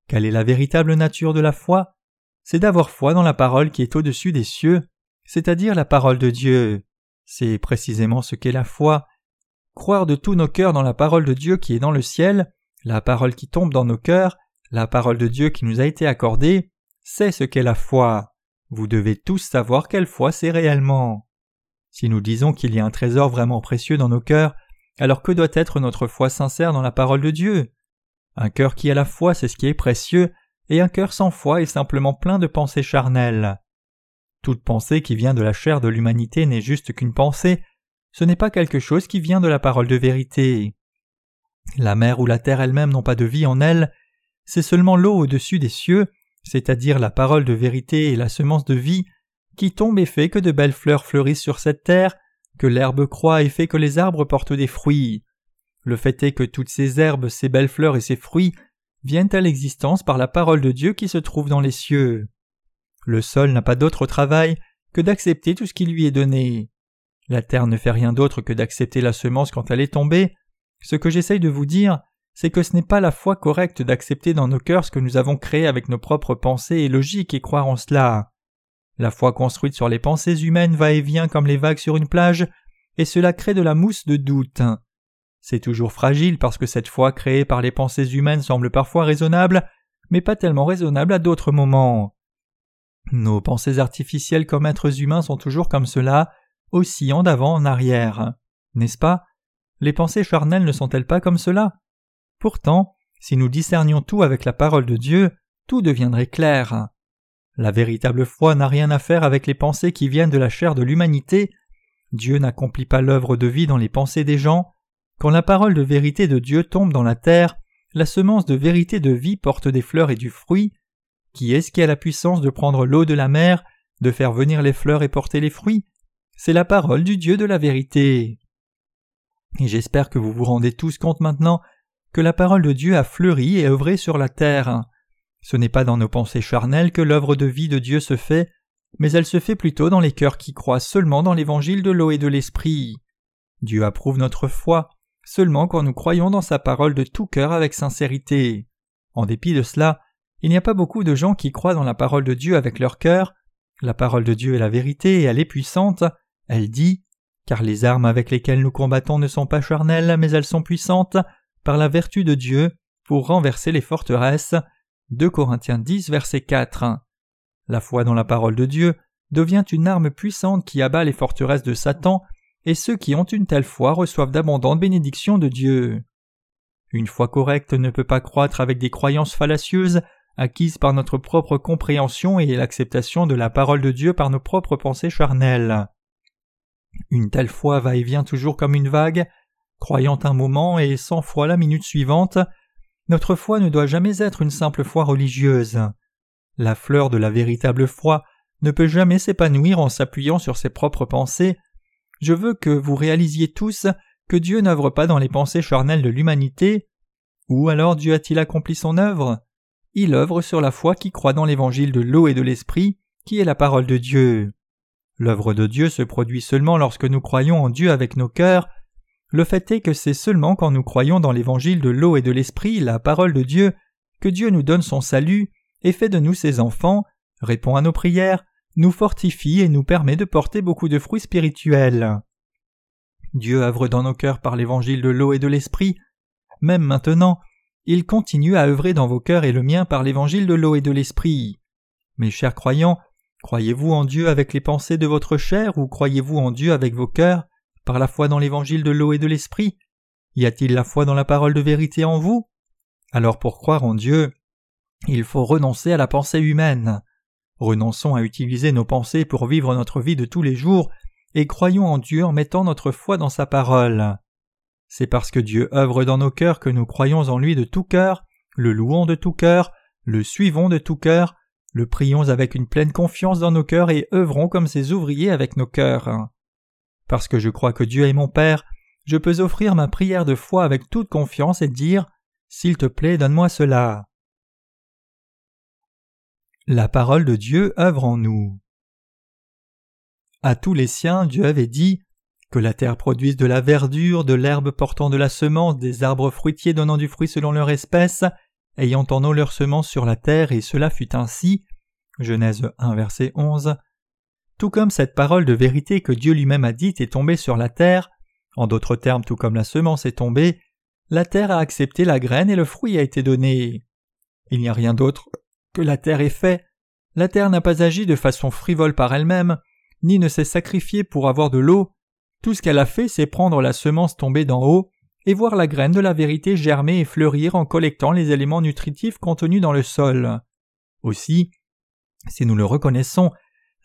Quelle est la véritable nature de la foi? C'est d'avoir foi dans la parole qui est au-dessus des cieux, c'est-à-dire la parole de Dieu. C'est précisément ce qu'est la foi. Croire de tous nos cœurs dans la parole de Dieu qui est dans le ciel, la parole qui tombe dans nos cœurs, la parole de Dieu qui nous a été accordée, c'est ce qu'est la foi. Vous devez tous savoir quelle foi c'est réellement. Si nous disons qu'il y a un trésor vraiment précieux dans nos cœurs, alors que doit être notre foi sincère dans la parole de Dieu? Un cœur qui a la foi, c'est ce qui est précieux, et un cœur sans foi est simplement plein de pensées charnelles. Toute pensée qui vient de la chair de l'humanité n'est juste qu'une pensée, ce n'est pas quelque chose qui vient de la parole de vérité. La mer ou la terre elle-même n'ont pas de vie en elle, c'est seulement l'eau au-dessus des cieux, c'est-à-dire la parole de vérité et la semence de vie, qui tombe et fait que de belles fleurs fleurissent sur cette terre, que l'herbe croît et fait que les arbres portent des fruits. Le fait est que toutes ces herbes, ces belles fleurs et ces fruits viennent à l'existence par la parole de Dieu qui se trouve dans les cieux. Le sol n'a pas d'autre travail que d'accepter tout ce qui lui est donné. La terre ne fait rien d'autre que d'accepter la semence quand elle est tombée. Ce que j'essaye de vous dire, c'est que ce n'est pas la foi correcte d'accepter dans nos cœurs ce que nous avons créé avec nos propres pensées et logiques et croire en cela. La foi construite sur les pensées humaines va et vient comme les vagues sur une plage, et cela crée de la mousse de doute. C'est toujours fragile parce que cette foi créée par les pensées humaines semble parfois raisonnable, mais pas tellement raisonnable à d'autres moments. Nos pensées artificielles comme êtres humains sont toujours comme cela, oscillant d'avant en arrière. N'est-ce pas? Les pensées charnelles ne sont-elles pas comme cela? Pourtant, si nous discernions tout avec la parole de Dieu, tout deviendrait clair. La véritable foi n'a rien à faire avec les pensées qui viennent de la chair de l'humanité. Dieu n'accomplit pas l'œuvre de vie dans les pensées des gens. Quand la parole de vérité de Dieu tombe dans la terre, la semence de vérité de vie porte des fleurs et du fruit. Qui est-ce qui a la puissance de prendre l'eau de la mer, de faire venir les fleurs et porter les fruits? C'est la parole du Dieu de la vérité. Et j'espère que vous vous rendez tous compte maintenant que la parole de Dieu a fleuri et œuvré sur la terre. Ce n'est pas dans nos pensées charnelles que l'œuvre de vie de Dieu se fait, mais elle se fait plutôt dans les cœurs qui croient seulement dans l'évangile de l'eau et de l'esprit. Dieu approuve notre foi seulement quand nous croyons dans sa parole de tout cœur avec sincérité. En dépit de cela, il n'y a pas beaucoup de gens qui croient dans la parole de Dieu avec leur cœur. La parole de Dieu est la vérité et elle est puissante. Elle dit Car les armes avec lesquelles nous combattons ne sont pas charnelles, mais elles sont puissantes, par la vertu de Dieu, pour renverser les forteresses. 2 Corinthiens 10, verset 4. La foi dans la parole de Dieu devient une arme puissante qui abat les forteresses de Satan, et ceux qui ont une telle foi reçoivent d'abondantes bénédictions de Dieu. Une foi correcte ne peut pas croître avec des croyances fallacieuses acquises par notre propre compréhension et l'acceptation de la parole de Dieu par nos propres pensées charnelles. Une telle foi va et vient toujours comme une vague, croyant un moment et cent fois la minute suivante, notre foi ne doit jamais être une simple foi religieuse. La fleur de la véritable foi ne peut jamais s'épanouir en s'appuyant sur ses propres pensées. Je veux que vous réalisiez tous que Dieu n'œuvre pas dans les pensées charnelles de l'humanité. Où alors Dieu a-t-il accompli son œuvre? Il œuvre sur la foi qui croit dans l'évangile de l'eau et de l'esprit, qui est la parole de Dieu. L'œuvre de Dieu se produit seulement lorsque nous croyons en Dieu avec nos cœurs, le fait est que c'est seulement quand nous croyons dans l'évangile de l'eau et de l'esprit, la parole de Dieu, que Dieu nous donne son salut et fait de nous ses enfants, répond à nos prières, nous fortifie et nous permet de porter beaucoup de fruits spirituels. Dieu œuvre dans nos cœurs par l'évangile de l'eau et de l'esprit. Même maintenant, il continue à œuvrer dans vos cœurs et le mien par l'évangile de l'eau et de l'esprit. Mes chers croyants, croyez-vous en Dieu avec les pensées de votre chair ou croyez-vous en Dieu avec vos cœurs par la foi dans l'évangile de l'eau et de l'esprit? Y a-t-il la foi dans la parole de vérité en vous? Alors pour croire en Dieu, il faut renoncer à la pensée humaine. Renonçons à utiliser nos pensées pour vivre notre vie de tous les jours et croyons en Dieu en mettant notre foi dans sa parole. C'est parce que Dieu œuvre dans nos cœurs que nous croyons en lui de tout cœur, le louons de tout cœur, le suivons de tout cœur, le prions avec une pleine confiance dans nos cœurs et œuvrons comme ses ouvriers avec nos cœurs. Parce que je crois que Dieu est mon Père, je peux offrir ma prière de foi avec toute confiance et dire S'il te plaît, donne-moi cela. La parole de Dieu œuvre en nous. À tous les siens, Dieu avait dit que la terre produise de la verdure, de l'herbe portant de la semence, des arbres fruitiers donnant du fruit selon leur espèce, ayant en eau leur semence sur la terre, et cela fut ainsi. Genèse 1 verset 11 tout comme cette parole de vérité que Dieu lui-même a dite est tombée sur la terre, en d'autres termes tout comme la semence est tombée, la terre a accepté la graine et le fruit a été donné. Il n'y a rien d'autre la terre ait fait. La terre n'a pas agi de façon frivole par elle-même, ni ne s'est sacrifiée pour avoir de l'eau. Tout ce qu'elle a fait, c'est prendre la semence tombée d'en haut et voir la graine de la vérité germer et fleurir en collectant les éléments nutritifs contenus dans le sol. Aussi, si nous le reconnaissons,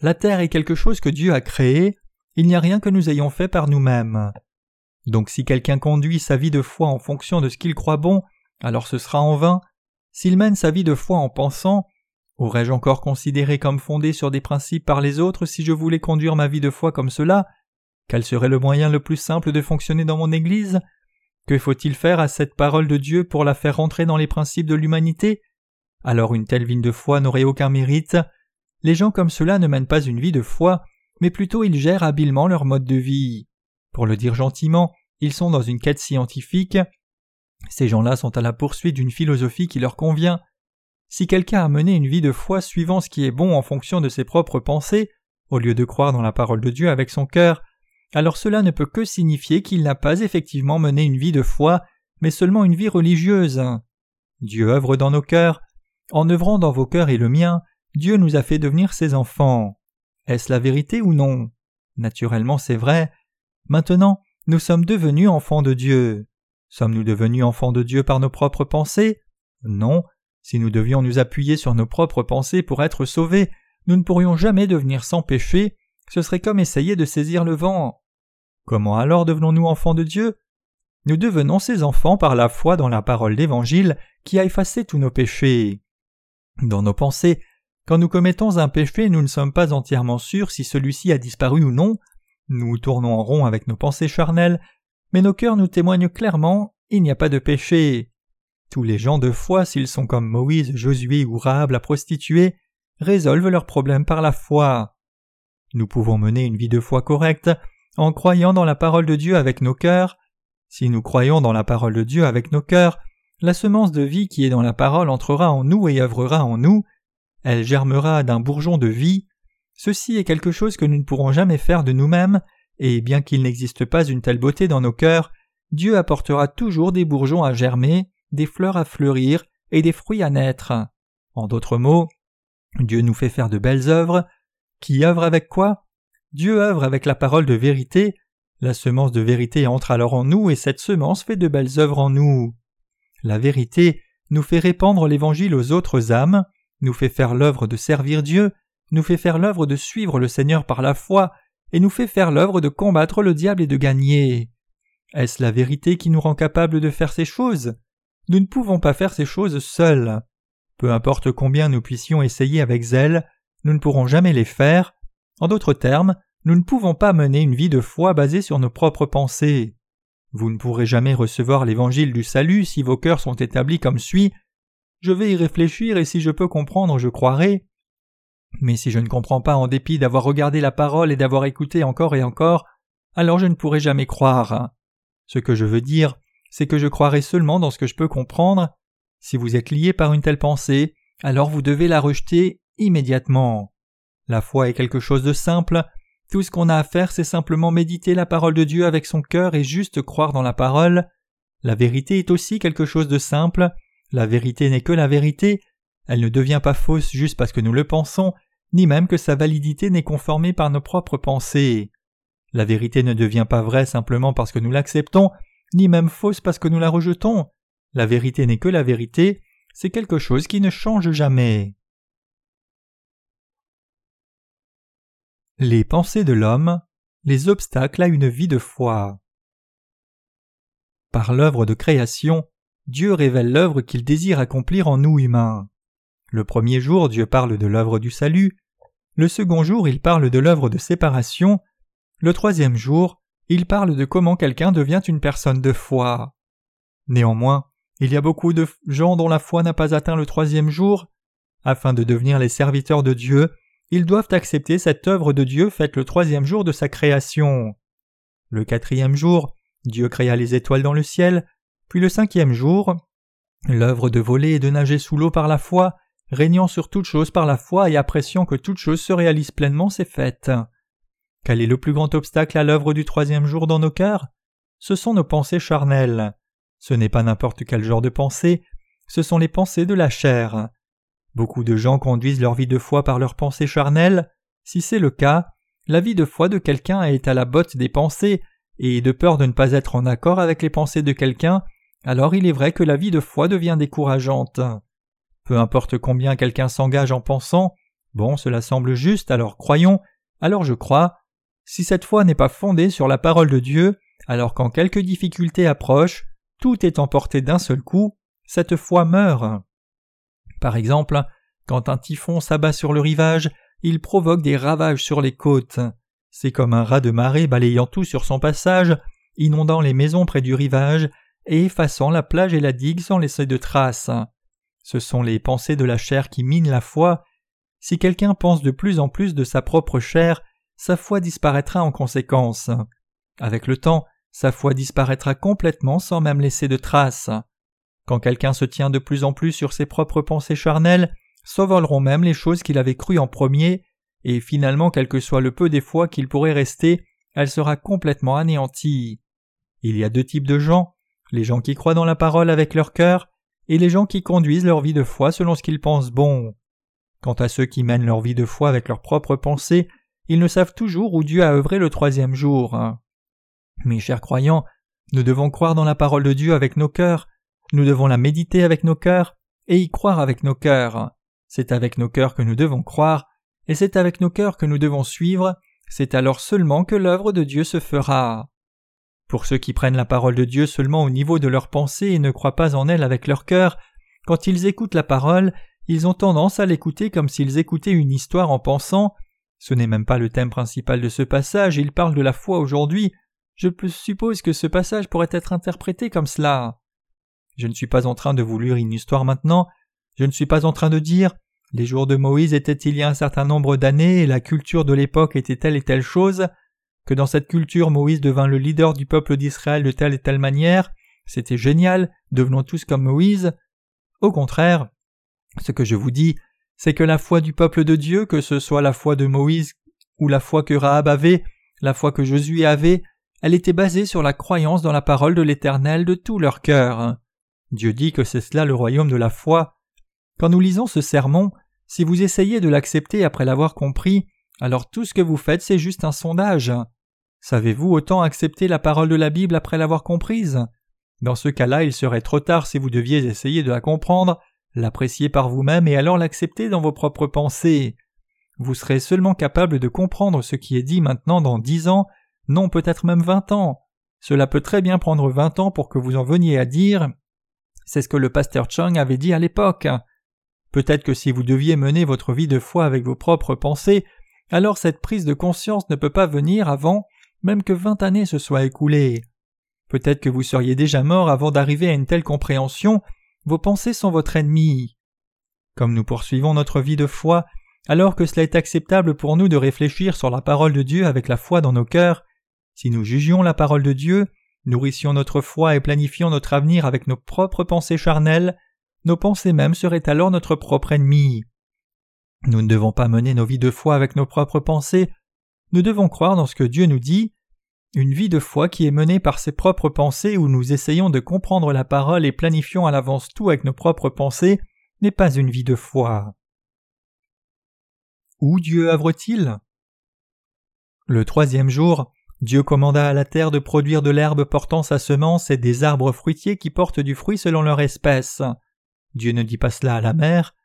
la terre est quelque chose que Dieu a créé, il n'y a rien que nous ayons fait par nous-mêmes. Donc si quelqu'un conduit sa vie de foi en fonction de ce qu'il croit bon, alors ce sera en vain. S'il mène sa vie de foi en pensant Aurais-je encore considéré comme fondé sur des principes par les autres si je voulais conduire ma vie de foi comme cela? Quel serait le moyen le plus simple de fonctionner dans mon Église? Que faut-il faire à cette parole de Dieu pour la faire rentrer dans les principes de l'humanité? Alors une telle vie de foi n'aurait aucun mérite. Les gens comme cela ne mènent pas une vie de foi, mais plutôt ils gèrent habilement leur mode de vie. Pour le dire gentiment, ils sont dans une quête scientifique. Ces gens-là sont à la poursuite d'une philosophie qui leur convient. Si quelqu'un a mené une vie de foi suivant ce qui est bon en fonction de ses propres pensées, au lieu de croire dans la parole de Dieu avec son cœur, alors cela ne peut que signifier qu'il n'a pas effectivement mené une vie de foi, mais seulement une vie religieuse. Dieu œuvre dans nos cœurs. En œuvrant dans vos cœurs et le mien, Dieu nous a fait devenir ses enfants. Est-ce la vérité ou non? Naturellement c'est vrai. Maintenant, nous sommes devenus enfants de Dieu. Sommes-nous devenus enfants de Dieu par nos propres pensées? Non. Si nous devions nous appuyer sur nos propres pensées pour être sauvés, nous ne pourrions jamais devenir sans péché, ce serait comme essayer de saisir le vent. Comment alors devenons-nous enfants de Dieu? Nous devenons ses enfants par la foi dans la parole d'Évangile qui a effacé tous nos péchés. Dans nos pensées, quand nous commettons un péché, nous ne sommes pas entièrement sûrs si celui-ci a disparu ou non, nous tournons en rond avec nos pensées charnelles, mais nos cœurs nous témoignent clairement il n'y a pas de péché. Tous les gens de foi, s'ils sont comme Moïse, Josué ou Rahab la prostituée, résolvent leurs problèmes par la foi. Nous pouvons mener une vie de foi correcte en croyant dans la parole de Dieu avec nos cœurs. Si nous croyons dans la parole de Dieu avec nos cœurs, la semence de vie qui est dans la parole entrera en nous et œuvrera en nous. Elle germera d'un bourgeon de vie. Ceci est quelque chose que nous ne pourrons jamais faire de nous-mêmes, et bien qu'il n'existe pas une telle beauté dans nos cœurs, Dieu apportera toujours des bourgeons à germer, des fleurs à fleurir et des fruits à naître. En d'autres mots, Dieu nous fait faire de belles œuvres. Qui œuvre avec quoi? Dieu œuvre avec la parole de vérité. La semence de vérité entre alors en nous et cette semence fait de belles œuvres en nous. La vérité nous fait répandre l'Évangile aux autres âmes, nous fait faire l'œuvre de servir Dieu, nous fait faire l'œuvre de suivre le Seigneur par la foi, et nous fait faire l'œuvre de combattre le diable et de gagner. Est-ce la vérité qui nous rend capables de faire ces choses? Nous ne pouvons pas faire ces choses seuls. Peu importe combien nous puissions essayer avec zèle, nous ne pourrons jamais les faire. En d'autres termes, nous ne pouvons pas mener une vie de foi basée sur nos propres pensées. Vous ne pourrez jamais recevoir l'évangile du salut si vos cœurs sont établis comme suit. Je vais y réfléchir et si je peux comprendre, je croirai. Mais si je ne comprends pas en dépit d'avoir regardé la parole et d'avoir écouté encore et encore, alors je ne pourrai jamais croire. Ce que je veux dire, c'est que je croirai seulement dans ce que je peux comprendre. Si vous êtes lié par une telle pensée, alors vous devez la rejeter immédiatement. La foi est quelque chose de simple. Tout ce qu'on a à faire, c'est simplement méditer la parole de Dieu avec son cœur et juste croire dans la parole. La vérité est aussi quelque chose de simple. La vérité n'est que la vérité. Elle ne devient pas fausse juste parce que nous le pensons, ni même que sa validité n'est conformée par nos propres pensées. La vérité ne devient pas vraie simplement parce que nous l'acceptons, ni même fausse parce que nous la rejetons. La vérité n'est que la vérité, c'est quelque chose qui ne change jamais. Les pensées de l'homme, les obstacles à une vie de foi. Par l'œuvre de création, Dieu révèle l'œuvre qu'il désire accomplir en nous humains. Le premier jour, Dieu parle de l'œuvre du salut, le second jour, il parle de l'œuvre de séparation, le troisième jour, il parle de comment quelqu'un devient une personne de foi. Néanmoins, il y a beaucoup de gens dont la foi n'a pas atteint le troisième jour. Afin de devenir les serviteurs de Dieu, ils doivent accepter cette œuvre de Dieu faite le troisième jour de sa création. Le quatrième jour, Dieu créa les étoiles dans le ciel, puis le cinquième jour, l'œuvre de voler et de nager sous l'eau par la foi, régnant sur toute chose par la foi et appréciant que toute chose se réalise pleinement, s'est faite. Quel est le plus grand obstacle à l'œuvre du troisième jour dans nos cœurs? Ce sont nos pensées charnelles. Ce n'est pas n'importe quel genre de pensée, ce sont les pensées de la chair. Beaucoup de gens conduisent leur vie de foi par leurs pensées charnelles. Si c'est le cas, la vie de foi de quelqu'un est à la botte des pensées, et de peur de ne pas être en accord avec les pensées de quelqu'un, alors il est vrai que la vie de foi devient décourageante. Peu importe combien quelqu'un s'engage en pensant, bon, cela semble juste, alors croyons, alors je crois. Si cette foi n'est pas fondée sur la parole de Dieu, alors quand quelques difficultés approchent, tout est emporté d'un seul coup, cette foi meurt. Par exemple, quand un typhon s'abat sur le rivage, il provoque des ravages sur les côtes. C'est comme un rat de marée balayant tout sur son passage, inondant les maisons près du rivage, et effaçant la plage et la digue sans laisser de traces. Ce sont les pensées de la chair qui minent la foi. Si quelqu'un pense de plus en plus de sa propre chair, sa foi disparaîtra en conséquence. Avec le temps, sa foi disparaîtra complètement sans même laisser de traces. Quand quelqu'un se tient de plus en plus sur ses propres pensées charnelles, s'envoleront même les choses qu'il avait crues en premier, et finalement, quel que soit le peu des fois qu'il pourrait rester, elle sera complètement anéantie. Il y a deux types de gens, les gens qui croient dans la parole avec leur cœur, et les gens qui conduisent leur vie de foi selon ce qu'ils pensent bon. Quant à ceux qui mènent leur vie de foi avec leurs propres pensées, ils ne savent toujours où Dieu a œuvré le troisième jour. Mes chers croyants, nous devons croire dans la parole de Dieu avec nos cœurs, nous devons la méditer avec nos cœurs, et y croire avec nos cœurs. C'est avec nos cœurs que nous devons croire, et c'est avec nos cœurs que nous devons suivre, c'est alors seulement que l'œuvre de Dieu se fera. Pour ceux qui prennent la parole de Dieu seulement au niveau de leurs pensées et ne croient pas en elle avec leur cœur, quand ils écoutent la parole, ils ont tendance à l'écouter comme s'ils écoutaient une histoire en pensant ce n'est même pas le thème principal de ce passage, il parle de la foi aujourd'hui. Je suppose que ce passage pourrait être interprété comme cela. Je ne suis pas en train de vous lire une histoire maintenant, je ne suis pas en train de dire les jours de Moïse étaient il y a un certain nombre d'années et la culture de l'époque était telle et telle chose, que dans cette culture Moïse devint le leader du peuple d'Israël de telle et telle manière, c'était génial, devenons tous comme Moïse. Au contraire, ce que je vous dis, c'est que la foi du peuple de Dieu, que ce soit la foi de Moïse ou la foi que Rahab avait, la foi que Josué avait, elle était basée sur la croyance dans la parole de l'Éternel de tout leur cœur. Dieu dit que c'est cela le royaume de la foi. Quand nous lisons ce sermon, si vous essayez de l'accepter après l'avoir compris, alors tout ce que vous faites c'est juste un sondage. Savez-vous autant accepter la parole de la Bible après l'avoir comprise? Dans ce cas-là, il serait trop tard si vous deviez essayer de la comprendre, l'apprécier par vous-même et alors l'accepter dans vos propres pensées. Vous serez seulement capable de comprendre ce qui est dit maintenant dans dix ans, non peut-être même vingt ans. Cela peut très bien prendre vingt ans pour que vous en veniez à dire c'est ce que le pasteur Chung avait dit à l'époque. Peut-être que si vous deviez mener votre vie de foi avec vos propres pensées, alors cette prise de conscience ne peut pas venir avant même que vingt années se soient écoulées. Peut-être que vous seriez déjà mort avant d'arriver à une telle compréhension, vos pensées sont votre ennemi. Comme nous poursuivons notre vie de foi, alors que cela est acceptable pour nous de réfléchir sur la parole de Dieu avec la foi dans nos cœurs, si nous jugions la parole de Dieu, nourrissions notre foi et planifions notre avenir avec nos propres pensées charnelles, nos pensées mêmes seraient alors notre propre ennemi. Nous ne devons pas mener nos vies de foi avec nos propres pensées, nous devons croire dans ce que Dieu nous dit. Une vie de foi qui est menée par ses propres pensées où nous essayons de comprendre la parole et planifions à l'avance tout avec nos propres pensées n'est pas une vie de foi. Où Dieu œuvre-t-il? Le troisième jour, Dieu commanda à la terre de produire de l'herbe portant sa semence et des arbres fruitiers qui portent du fruit selon leur espèce. Dieu ne dit pas cela à la mer.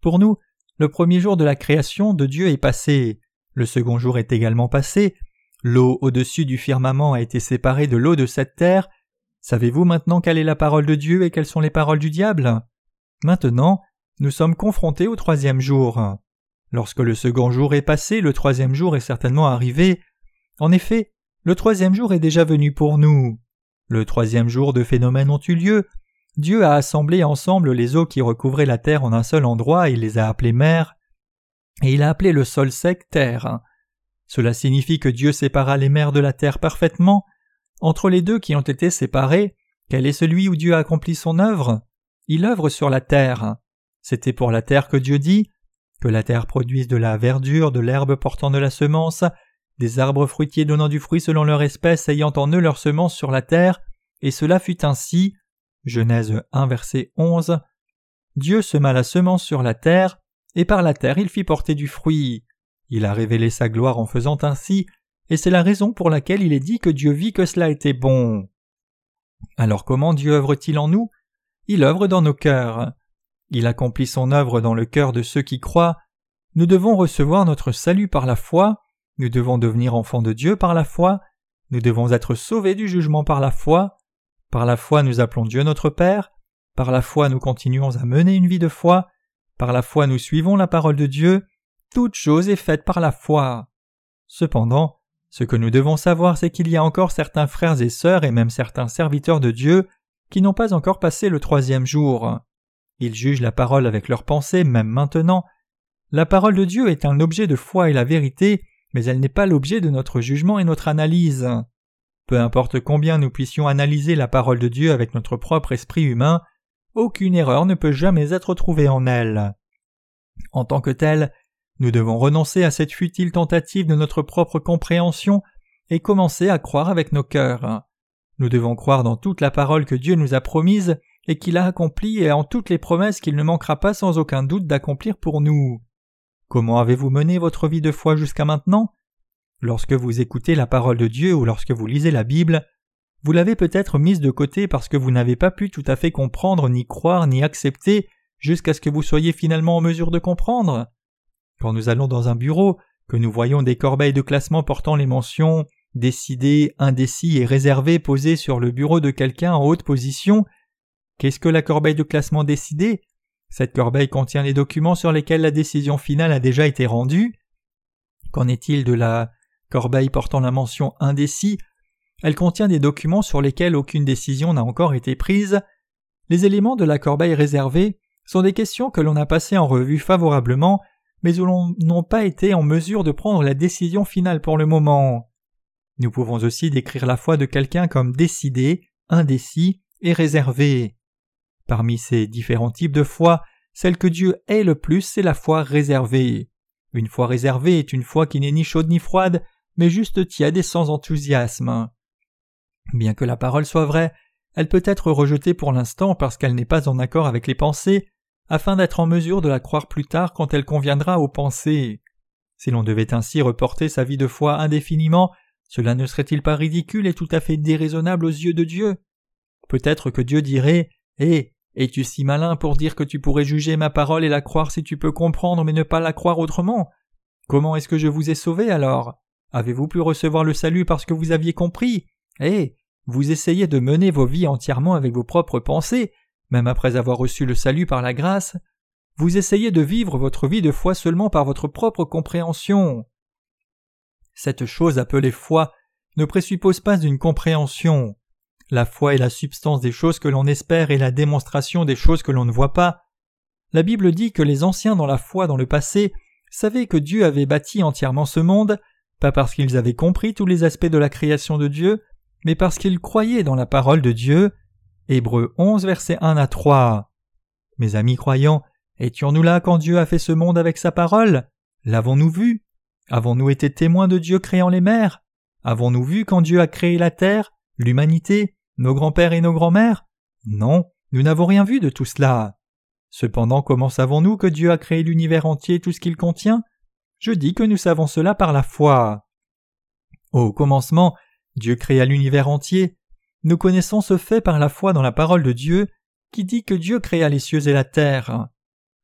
Pour nous, le premier jour de la création de Dieu est passé, le second jour est également passé, l'eau au-dessus du firmament a été séparée de l'eau de cette terre. Savez-vous maintenant quelle est la parole de Dieu et quelles sont les paroles du diable? Maintenant, nous sommes confrontés au troisième jour. Lorsque le second jour est passé, le troisième jour est certainement arrivé. En effet, le troisième jour est déjà venu pour nous. Le troisième jour de phénomènes ont eu lieu, Dieu a assemblé ensemble les eaux qui recouvraient la terre en un seul endroit, et les a appelées mers, et il a appelé le sol sec terre. Cela signifie que Dieu sépara les mers de la terre parfaitement. Entre les deux qui ont été séparés, quel est celui où Dieu a son œuvre? Il œuvre sur la terre. C'était pour la terre que Dieu dit que la terre produise de la verdure, de l'herbe portant de la semence, des arbres fruitiers donnant du fruit selon leur espèce ayant en eux leur semence sur la terre, et cela fut ainsi. Genèse 1 verset 11. Dieu sema la semence sur la terre, et par la terre il fit porter du fruit. Il a révélé sa gloire en faisant ainsi, et c'est la raison pour laquelle il est dit que Dieu vit que cela était bon. Alors comment Dieu œuvre-t-il en nous? Il œuvre dans nos cœurs. Il accomplit son œuvre dans le cœur de ceux qui croient. Nous devons recevoir notre salut par la foi, nous devons devenir enfants de Dieu par la foi, nous devons être sauvés du jugement par la foi, par la foi nous appelons Dieu notre Père, par la foi nous continuons à mener une vie de foi, par la foi nous suivons la parole de Dieu, toute chose est faite par la foi. Cependant, ce que nous devons savoir c'est qu'il y a encore certains frères et sœurs et même certains serviteurs de Dieu qui n'ont pas encore passé le troisième jour. Ils jugent la parole avec leurs pensées, même maintenant. La parole de Dieu est un objet de foi et la vérité, mais elle n'est pas l'objet de notre jugement et notre analyse. Peu importe combien nous puissions analyser la parole de Dieu avec notre propre esprit humain, aucune erreur ne peut jamais être trouvée en elle. En tant que telle, nous devons renoncer à cette futile tentative de notre propre compréhension et commencer à croire avec nos cœurs. Nous devons croire dans toute la parole que Dieu nous a promise et qu'il a accomplie et en toutes les promesses qu'il ne manquera pas sans aucun doute d'accomplir pour nous. Comment avez-vous mené votre vie de foi jusqu'à maintenant? Lorsque vous écoutez la parole de Dieu ou lorsque vous lisez la Bible, vous l'avez peut-être mise de côté parce que vous n'avez pas pu tout à fait comprendre, ni croire, ni accepter, jusqu'à ce que vous soyez finalement en mesure de comprendre. Quand nous allons dans un bureau, que nous voyons des corbeilles de classement portant les mentions décidé, indécis et réservé posées sur le bureau de quelqu'un en haute position, qu'est-ce que la corbeille de classement décidée? Cette corbeille contient les documents sur lesquels la décision finale a déjà été rendue? Qu'en est-il de la corbeille portant la mention indécis Elle contient des documents sur lesquels aucune décision n'a encore été prise. Les éléments de la corbeille réservée sont des questions que l'on a passées en revue favorablement, mais où l'on n'a pas été en mesure de prendre la décision finale pour le moment. Nous pouvons aussi décrire la foi de quelqu'un comme décidé, indécis et réservé. Parmi ces différents types de foi, celle que Dieu est le plus, c'est la foi réservée. Une foi réservée est une foi qui n'est ni chaude ni froide, mais juste tiède et sans enthousiasme. Bien que la parole soit vraie, elle peut être rejetée pour l'instant parce qu'elle n'est pas en accord avec les pensées, afin d'être en mesure de la croire plus tard quand elle conviendra aux pensées. Si l'on devait ainsi reporter sa vie de foi indéfiniment, cela ne serait-il pas ridicule et tout à fait déraisonnable aux yeux de Dieu? Peut-être que Dieu dirait Eh, es-tu si malin pour dire que tu pourrais juger ma parole et la croire si tu peux comprendre mais ne pas la croire autrement? Comment est-ce que je vous ai sauvé alors? Avez-vous pu recevoir le salut parce que vous aviez compris? Eh, vous essayez de mener vos vies entièrement avec vos propres pensées, même après avoir reçu le salut par la grâce. Vous essayez de vivre votre vie de foi seulement par votre propre compréhension. Cette chose appelée foi ne présuppose pas une compréhension. La foi est la substance des choses que l'on espère et la démonstration des choses que l'on ne voit pas. La Bible dit que les anciens dans la foi dans le passé savaient que Dieu avait bâti entièrement ce monde, pas parce qu'ils avaient compris tous les aspects de la création de Dieu, mais parce qu'ils croyaient dans la parole de Dieu. Hébreux 11 versets 1 à 3. Mes amis croyants, étions-nous là quand Dieu a fait ce monde avec sa parole? L'avons-nous vu? Avons-nous été témoins de Dieu créant les mers? Avons-nous vu quand Dieu a créé la terre, l'humanité, nos grands-pères et nos grands-mères? Non, nous n'avons rien vu de tout cela. Cependant, comment savons-nous que Dieu a créé l'univers entier tout ce qu'il contient? Je dis que nous savons cela par la foi. Au commencement, Dieu créa l'univers entier. Nous connaissons ce fait par la foi dans la parole de Dieu, qui dit que Dieu créa les cieux et la terre.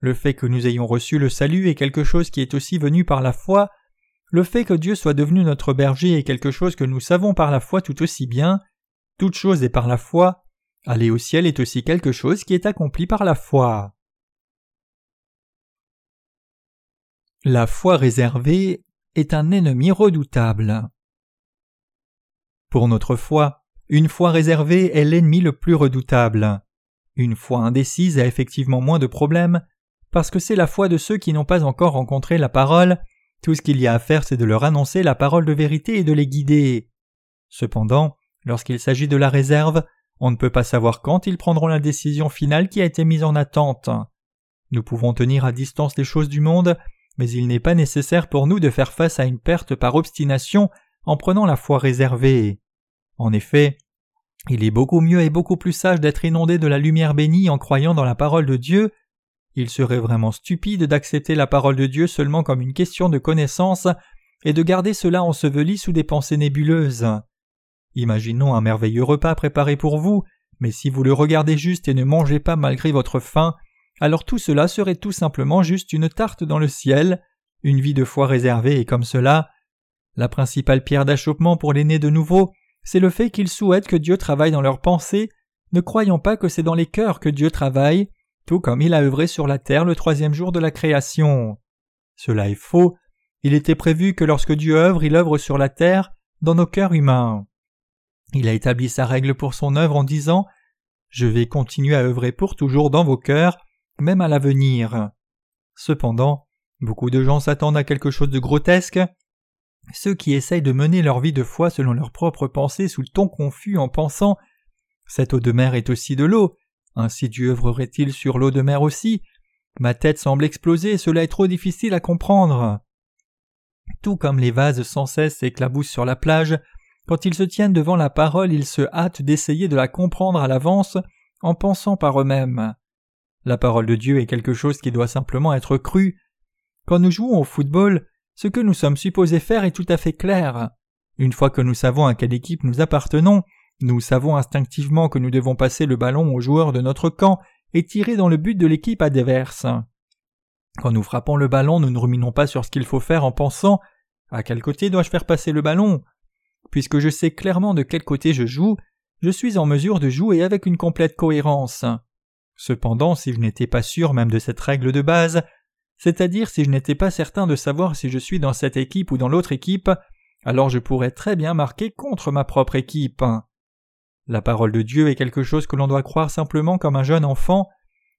Le fait que nous ayons reçu le salut est quelque chose qui est aussi venu par la foi, le fait que Dieu soit devenu notre berger est quelque chose que nous savons par la foi tout aussi bien. Toute chose est par la foi. Aller au ciel est aussi quelque chose qui est accompli par la foi. La foi réservée est un ennemi redoutable. Pour notre foi, une foi réservée est l'ennemi le plus redoutable. Une foi indécise a effectivement moins de problèmes, parce que c'est la foi de ceux qui n'ont pas encore rencontré la parole tout ce qu'il y a à faire, c'est de leur annoncer la parole de vérité et de les guider. Cependant, lorsqu'il s'agit de la réserve, on ne peut pas savoir quand ils prendront la décision finale qui a été mise en attente. Nous pouvons tenir à distance les choses du monde, mais il n'est pas nécessaire pour nous de faire face à une perte par obstination en prenant la foi réservée. En effet, il est beaucoup mieux et beaucoup plus sage d'être inondé de la lumière bénie en croyant dans la parole de Dieu il serait vraiment stupide d'accepter la parole de Dieu seulement comme une question de connaissance et de garder cela enseveli sous des pensées nébuleuses. Imaginons un merveilleux repas préparé pour vous, mais si vous le regardez juste et ne mangez pas malgré votre faim, alors tout cela serait tout simplement juste une tarte dans le ciel, une vie de foi réservée et comme cela. La principale pierre d'achoppement pour les nés de nouveau, c'est le fait qu'ils souhaitent que Dieu travaille dans leurs pensées, ne croyant pas que c'est dans les cœurs que Dieu travaille, tout comme il a œuvré sur la terre le troisième jour de la création. Cela est faux, il était prévu que lorsque Dieu œuvre, il œuvre sur la terre, dans nos cœurs humains. Il a établi sa règle pour son œuvre en disant je vais continuer à œuvrer pour toujours dans vos cœurs, même à l'avenir. Cependant, beaucoup de gens s'attendent à quelque chose de grotesque. Ceux qui essayent de mener leur vie de foi selon leurs propres pensées sous le ton confus en pensant Cette eau de mer est aussi de l'eau, ainsi Dieu œuvrerait-il sur l'eau de mer aussi Ma tête semble exploser, cela est trop difficile à comprendre. Tout comme les vases sans cesse s'éclaboussent sur la plage, quand ils se tiennent devant la parole, ils se hâtent d'essayer de la comprendre à l'avance en pensant par eux-mêmes. La parole de Dieu est quelque chose qui doit simplement être cru. Quand nous jouons au football, ce que nous sommes supposés faire est tout à fait clair. Une fois que nous savons à quelle équipe nous appartenons, nous savons instinctivement que nous devons passer le ballon aux joueurs de notre camp et tirer dans le but de l'équipe adverse. Quand nous frappons le ballon, nous ne ruminons pas sur ce qu'il faut faire en pensant à quel côté dois-je faire passer le ballon? Puisque je sais clairement de quel côté je joue, je suis en mesure de jouer avec une complète cohérence. Cependant, si je n'étais pas sûr même de cette règle de base, c'est-à-dire si je n'étais pas certain de savoir si je suis dans cette équipe ou dans l'autre équipe, alors je pourrais très bien marquer contre ma propre équipe. La parole de Dieu est quelque chose que l'on doit croire simplement comme un jeune enfant.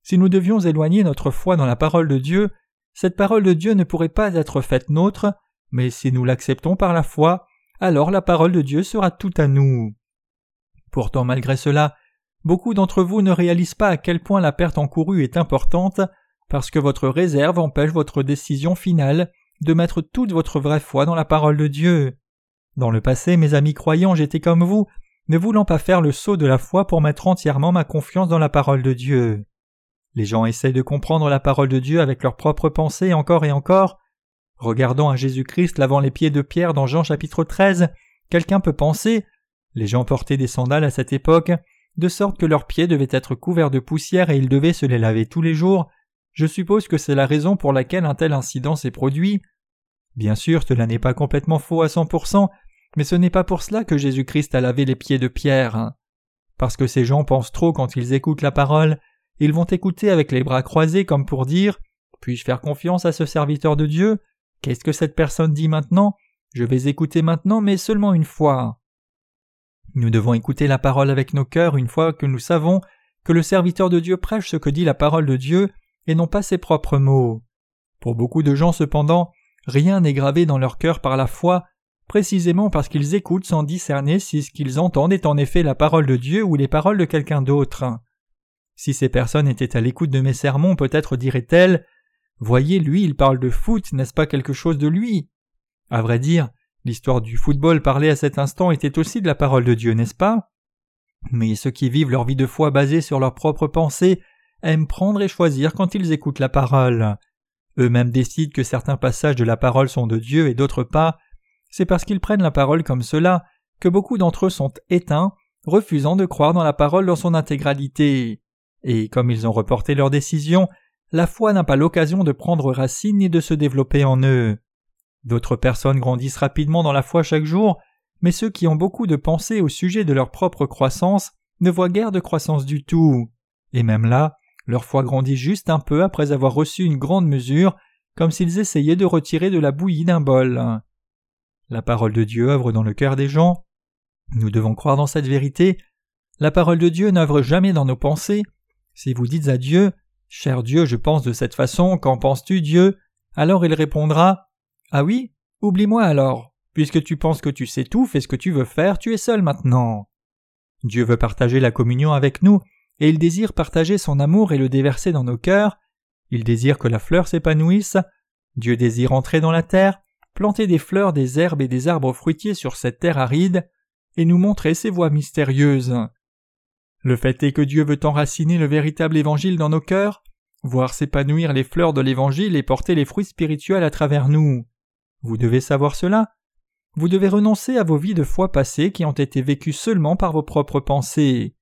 Si nous devions éloigner notre foi dans la parole de Dieu, cette parole de Dieu ne pourrait pas être faite nôtre, mais si nous l'acceptons par la foi, alors la parole de Dieu sera tout à nous. Pourtant malgré cela, beaucoup d'entre vous ne réalisent pas à quel point la perte encourue est importante, parce que votre réserve empêche votre décision finale de mettre toute votre vraie foi dans la parole de Dieu. Dans le passé, mes amis croyants, j'étais comme vous, ne voulant pas faire le saut de la foi pour mettre entièrement ma confiance dans la parole de Dieu. Les gens essayent de comprendre la parole de Dieu avec leurs propres pensées encore et encore, Regardant à Jésus-Christ lavant les pieds de Pierre dans Jean chapitre 13, quelqu'un peut penser les gens portaient des sandales à cette époque, de sorte que leurs pieds devaient être couverts de poussière et ils devaient se les laver tous les jours. Je suppose que c'est la raison pour laquelle un tel incident s'est produit. Bien sûr, cela n'est pas complètement faux à 100%, mais ce n'est pas pour cela que Jésus-Christ a lavé les pieds de Pierre. Parce que ces gens pensent trop quand ils écoutent la parole, ils vont écouter avec les bras croisés comme pour dire Puis-je faire confiance à ce serviteur de Dieu? Qu'est-ce que cette personne dit maintenant? Je vais écouter maintenant, mais seulement une fois. Nous devons écouter la parole avec nos cœurs une fois que nous savons que le serviteur de Dieu prêche ce que dit la parole de Dieu et non pas ses propres mots. Pour beaucoup de gens cependant, rien n'est gravé dans leur cœur par la foi, précisément parce qu'ils écoutent sans discerner si ce qu'ils entendent est en effet la parole de Dieu ou les paroles de quelqu'un d'autre. Si ces personnes étaient à l'écoute de mes sermons, peut-être diraient-elles Voyez, lui, il parle de foot, n'est-ce pas quelque chose de lui? À vrai dire, l'histoire du football parlée à cet instant était aussi de la parole de Dieu, n'est-ce pas? Mais ceux qui vivent leur vie de foi basée sur leurs propres pensées aiment prendre et choisir quand ils écoutent la parole. Eux-mêmes décident que certains passages de la parole sont de Dieu et d'autres pas. C'est parce qu'ils prennent la parole comme cela que beaucoup d'entre eux sont éteints, refusant de croire dans la parole dans son intégralité. Et comme ils ont reporté leur décision, la foi n'a pas l'occasion de prendre racine ni de se développer en eux. D'autres personnes grandissent rapidement dans la foi chaque jour, mais ceux qui ont beaucoup de pensées au sujet de leur propre croissance ne voient guère de croissance du tout. Et même là, leur foi grandit juste un peu après avoir reçu une grande mesure, comme s'ils essayaient de retirer de la bouillie d'un bol. La parole de Dieu œuvre dans le cœur des gens. Nous devons croire dans cette vérité. La parole de Dieu n'œuvre jamais dans nos pensées. Si vous dites à Dieu Cher Dieu, je pense de cette façon, qu'en penses-tu, Dieu? Alors il répondra Ah oui? Oublie-moi alors. Puisque tu penses que tu sais tout, fais ce que tu veux faire, tu es seul maintenant. Dieu veut partager la communion avec nous, et il désire partager son amour et le déverser dans nos cœurs. Il désire que la fleur s'épanouisse. Dieu désire entrer dans la terre, planter des fleurs, des herbes et des arbres fruitiers sur cette terre aride, et nous montrer ses voies mystérieuses. Le fait est que Dieu veut enraciner le véritable évangile dans nos cœurs, voir s'épanouir les fleurs de l'évangile et porter les fruits spirituels à travers nous. Vous devez savoir cela. Vous devez renoncer à vos vies de foi passées qui ont été vécues seulement par vos propres pensées.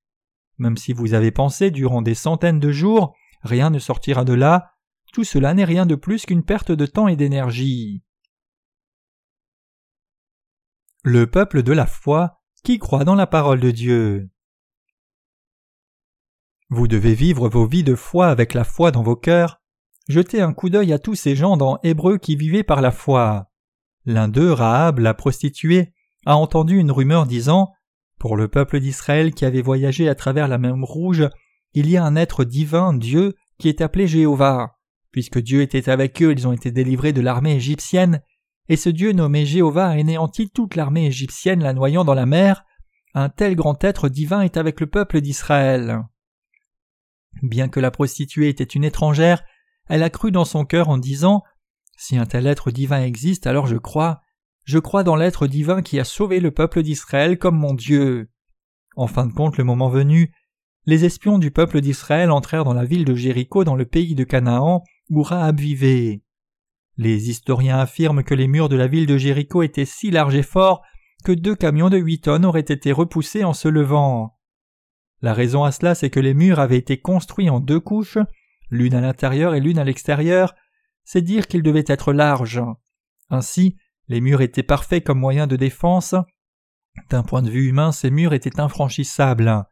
Même si vous avez pensé durant des centaines de jours, rien ne sortira de là, tout cela n'est rien de plus qu'une perte de temps et d'énergie. Le peuple de la foi qui croit dans la parole de Dieu. Vous devez vivre vos vies de foi avec la foi dans vos cœurs. Jetez un coup d'œil à tous ces gens dans Hébreu qui vivaient par la foi. L'un d'eux, Rahab, la prostituée, a entendu une rumeur disant Pour le peuple d'Israël qui avait voyagé à travers la mer Rouge, il y a un être divin, Dieu, qui est appelé Jéhovah. Puisque Dieu était avec eux, ils ont été délivrés de l'armée égyptienne, et ce Dieu nommé Jéhovah a anéanti toute l'armée égyptienne la noyant dans la mer. Un tel grand être divin est avec le peuple d'Israël. Bien que la prostituée était une étrangère, elle a cru dans son cœur en disant Si un tel être divin existe, alors je crois. Je crois dans l'être divin qui a sauvé le peuple d'Israël comme mon Dieu. En fin de compte, le moment venu, les espions du peuple d'Israël entrèrent dans la ville de Jéricho dans le pays de Canaan, où Rahab vivait. Les historiens affirment que les murs de la ville de Jéricho étaient si larges et forts que deux camions de huit tonnes auraient été repoussés en se levant. La raison à cela, c'est que les murs avaient été construits en deux couches, l'une à l'intérieur et l'une à l'extérieur, c'est dire qu'ils devaient être larges. Ainsi, les murs étaient parfaits comme moyen de défense. D'un point de vue humain, ces murs étaient infranchissables.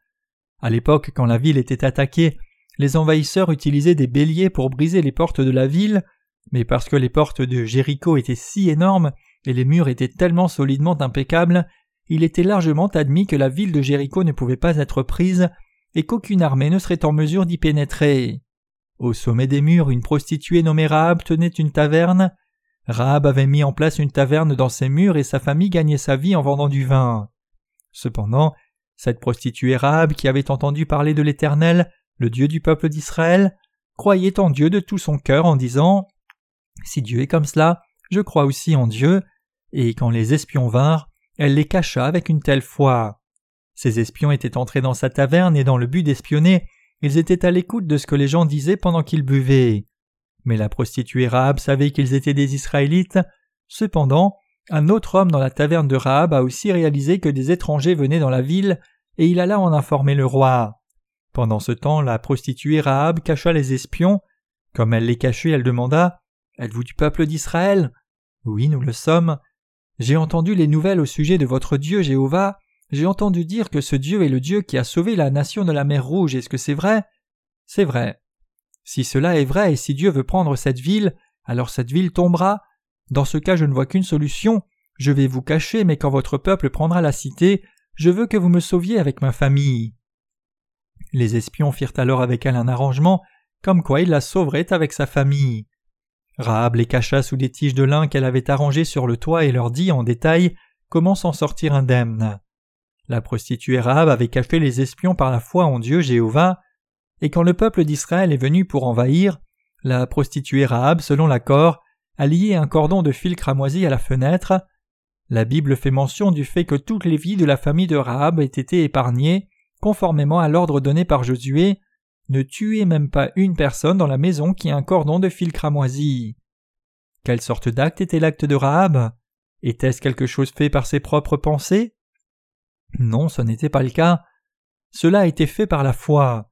À l'époque, quand la ville était attaquée, les envahisseurs utilisaient des béliers pour briser les portes de la ville, mais parce que les portes de Jéricho étaient si énormes et les murs étaient tellement solidement impeccables, il était largement admis que la ville de Jéricho ne pouvait pas être prise et qu'aucune armée ne serait en mesure d'y pénétrer. Au sommet des murs, une prostituée nommée Rahab tenait une taverne. Rahab avait mis en place une taverne dans ses murs et sa famille gagnait sa vie en vendant du vin. Cependant, cette prostituée Rahab qui avait entendu parler de l'Éternel, le Dieu du peuple d'Israël, croyait en Dieu de tout son cœur en disant Si Dieu est comme cela, je crois aussi en Dieu. Et quand les espions vinrent, elle les cacha avec une telle foi. Ces espions étaient entrés dans sa taverne et dans le but d'espionner, ils étaient à l'écoute de ce que les gens disaient pendant qu'ils buvaient. Mais la prostituée Rahab savait qu'ils étaient des Israélites. Cependant, un autre homme dans la taverne de Rahab a aussi réalisé que des étrangers venaient dans la ville, et il alla en informer le roi. Pendant ce temps, la prostituée Rahab cacha les espions. Comme elle les cachait, elle demanda Êtes-vous du peuple d'Israël? Oui, nous le sommes. J'ai entendu les nouvelles au sujet de votre Dieu Jéhovah. J'ai entendu dire que ce Dieu est le Dieu qui a sauvé la nation de la mer Rouge. Est-ce que c'est vrai? C'est vrai. Si cela est vrai et si Dieu veut prendre cette ville, alors cette ville tombera. Dans ce cas, je ne vois qu'une solution. Je vais vous cacher, mais quand votre peuple prendra la cité, je veux que vous me sauviez avec ma famille. Les espions firent alors avec elle un arrangement, comme quoi il la sauverait avec sa famille. Rahab les cacha sous des tiges de lin qu'elle avait arrangées sur le toit et leur dit en détail comment s'en sortir indemne. La prostituée Rahab avait caché les espions par la foi en Dieu Jéhovah, et quand le peuple d'Israël est venu pour envahir, la prostituée Rahab, selon l'accord, a lié un cordon de fil cramoisi à la fenêtre. La Bible fait mention du fait que toutes les vies de la famille de Rahab aient été épargnées, conformément à l'ordre donné par Josué, ne tuez même pas une personne dans la maison qui a un cordon de fil cramoisi. Quelle sorte d'acte était l'acte de Rahab? Était-ce quelque chose fait par ses propres pensées? Non, ce n'était pas le cas. Cela a été fait par la foi.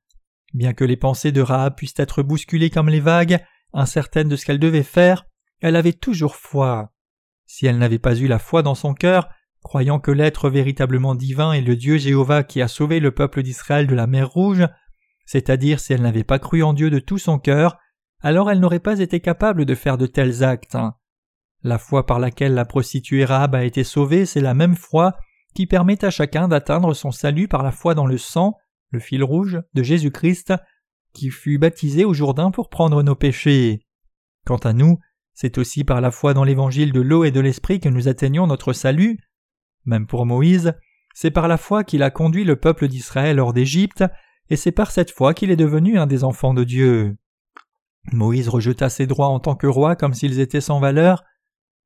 Bien que les pensées de Rahab puissent être bousculées comme les vagues, incertaines de ce qu'elle devait faire, elle avait toujours foi. Si elle n'avait pas eu la foi dans son cœur, croyant que l'être véritablement divin est le Dieu Jéhovah qui a sauvé le peuple d'Israël de la mer Rouge, c'est-à-dire si elle n'avait pas cru en Dieu de tout son cœur, alors elle n'aurait pas été capable de faire de tels actes. La foi par laquelle la prostituée Rahab a été sauvée, c'est la même foi qui permet à chacun d'atteindre son salut par la foi dans le sang, le fil rouge, de Jésus-Christ, qui fut baptisé au Jourdain pour prendre nos péchés. Quant à nous, c'est aussi par la foi dans l'évangile de l'eau et de l'esprit que nous atteignons notre salut. Même pour Moïse, c'est par la foi qu'il a conduit le peuple d'Israël hors d'Égypte et c'est par cette foi qu'il est devenu un des enfants de Dieu. Moïse rejeta ses droits en tant que roi comme s'ils étaient sans valeur.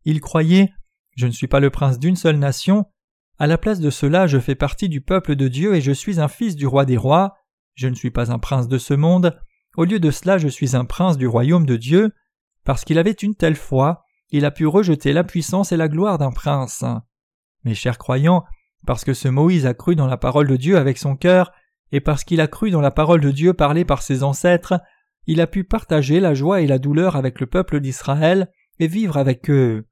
Il croyait Je ne suis pas le prince d'une seule nation. À la place de cela, je fais partie du peuple de Dieu et je suis un fils du roi des rois. Je ne suis pas un prince de ce monde. Au lieu de cela, je suis un prince du royaume de Dieu. Parce qu'il avait une telle foi, il a pu rejeter la puissance et la gloire d'un prince. Mes chers croyants, parce que ce Moïse a cru dans la parole de Dieu avec son cœur, et parce qu'il a cru dans la parole de Dieu parlée par ses ancêtres, il a pu partager la joie et la douleur avec le peuple d'Israël et vivre avec eux.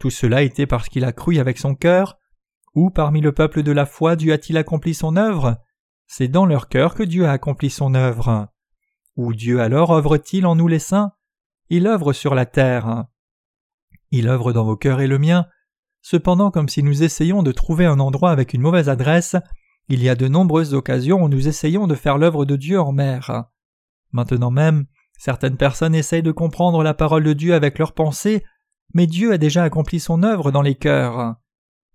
Tout cela était parce qu'il a cru avec son cœur. Où parmi le peuple de la foi Dieu a-t-il accompli son œuvre? C'est dans leur cœur que Dieu a accompli son œuvre. Où Dieu alors œuvre-t-il en nous les saints? Il œuvre sur la terre. Il œuvre dans vos cœurs et le mien. Cependant, comme si nous essayions de trouver un endroit avec une mauvaise adresse, il y a de nombreuses occasions où nous essayons de faire l'œuvre de Dieu en mer. Maintenant même, certaines personnes essayent de comprendre la parole de Dieu avec leurs pensées, mais Dieu a déjà accompli son œuvre dans les cœurs.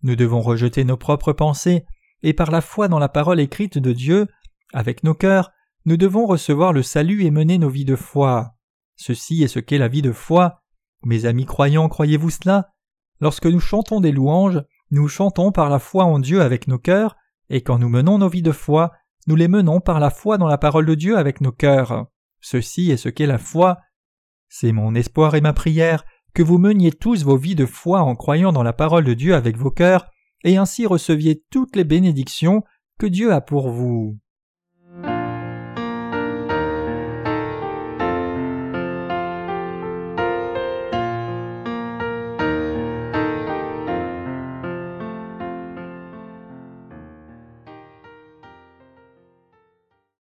Nous devons rejeter nos propres pensées, et par la foi dans la parole écrite de Dieu, avec nos cœurs, nous devons recevoir le salut et mener nos vies de foi. Ceci est ce qu'est la vie de foi. Mes amis croyants, croyez-vous cela? Lorsque nous chantons des louanges, nous chantons par la foi en Dieu avec nos cœurs, et quand nous menons nos vies de foi, nous les menons par la foi dans la parole de Dieu avec nos cœurs. Ceci est ce qu'est la foi. C'est mon espoir et ma prière que vous meniez tous vos vies de foi en croyant dans la parole de Dieu avec vos cœurs, et ainsi receviez toutes les bénédictions que Dieu a pour vous.